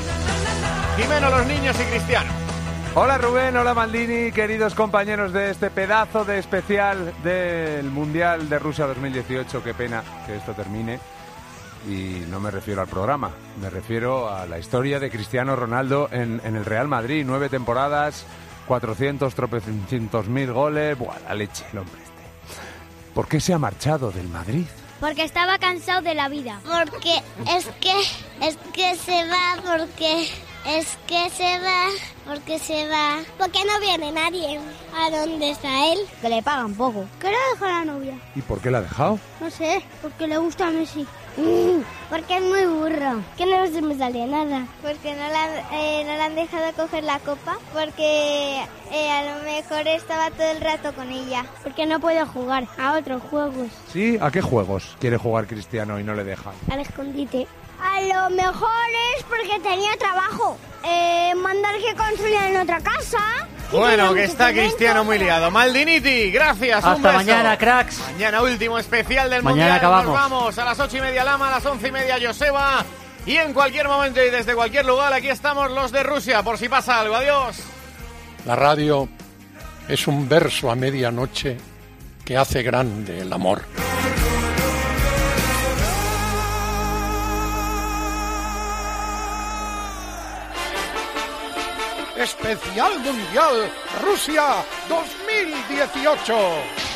Jimeno, los niños y Cristiano. Hola Rubén, hola Maldini, queridos compañeros de este pedazo de especial del Mundial de Rusia 2018. Qué pena que esto termine. Y no me refiero al programa, me refiero a la historia de Cristiano Ronaldo en, en el Real Madrid. Nueve temporadas, 400, tropecientos mil goles. Buah, la leche, el hombre este. ¿Por qué se ha marchado del Madrid? Porque estaba cansado de la vida. Porque es que es que se va porque es que se va porque se va. Porque no viene nadie. ¿A dónde está él? Que le pagan poco. Que lo dejó la novia. ¿Y por qué la ha dejado? No sé, porque le gusta a Messi. [CLEARS THROAT] Porque es muy burro. Que no se me salía nada. Porque no la, eh, no la han dejado coger la copa. Porque eh, a lo mejor estaba todo el rato con ella. Porque no puede jugar a otros juegos. ¿Sí? ¿A qué juegos quiere jugar Cristiano y no le dejan? Al escondite. A lo mejor es porque tenía trabajo. Eh, mandar que construyan otra casa. Bueno, que está Cristiano muy liado. Maldiniti, gracias. un Hasta beso. mañana, cracks. Mañana último especial del Mañana Mundial. acabamos. Nos vamos a las ocho y media Lama, a las once y media Joseba. Y en cualquier momento y desde cualquier lugar, aquí estamos los de Rusia, por si pasa algo. Adiós. La radio es un verso a medianoche que hace grande el amor. Especial Mundial Rusia 2018.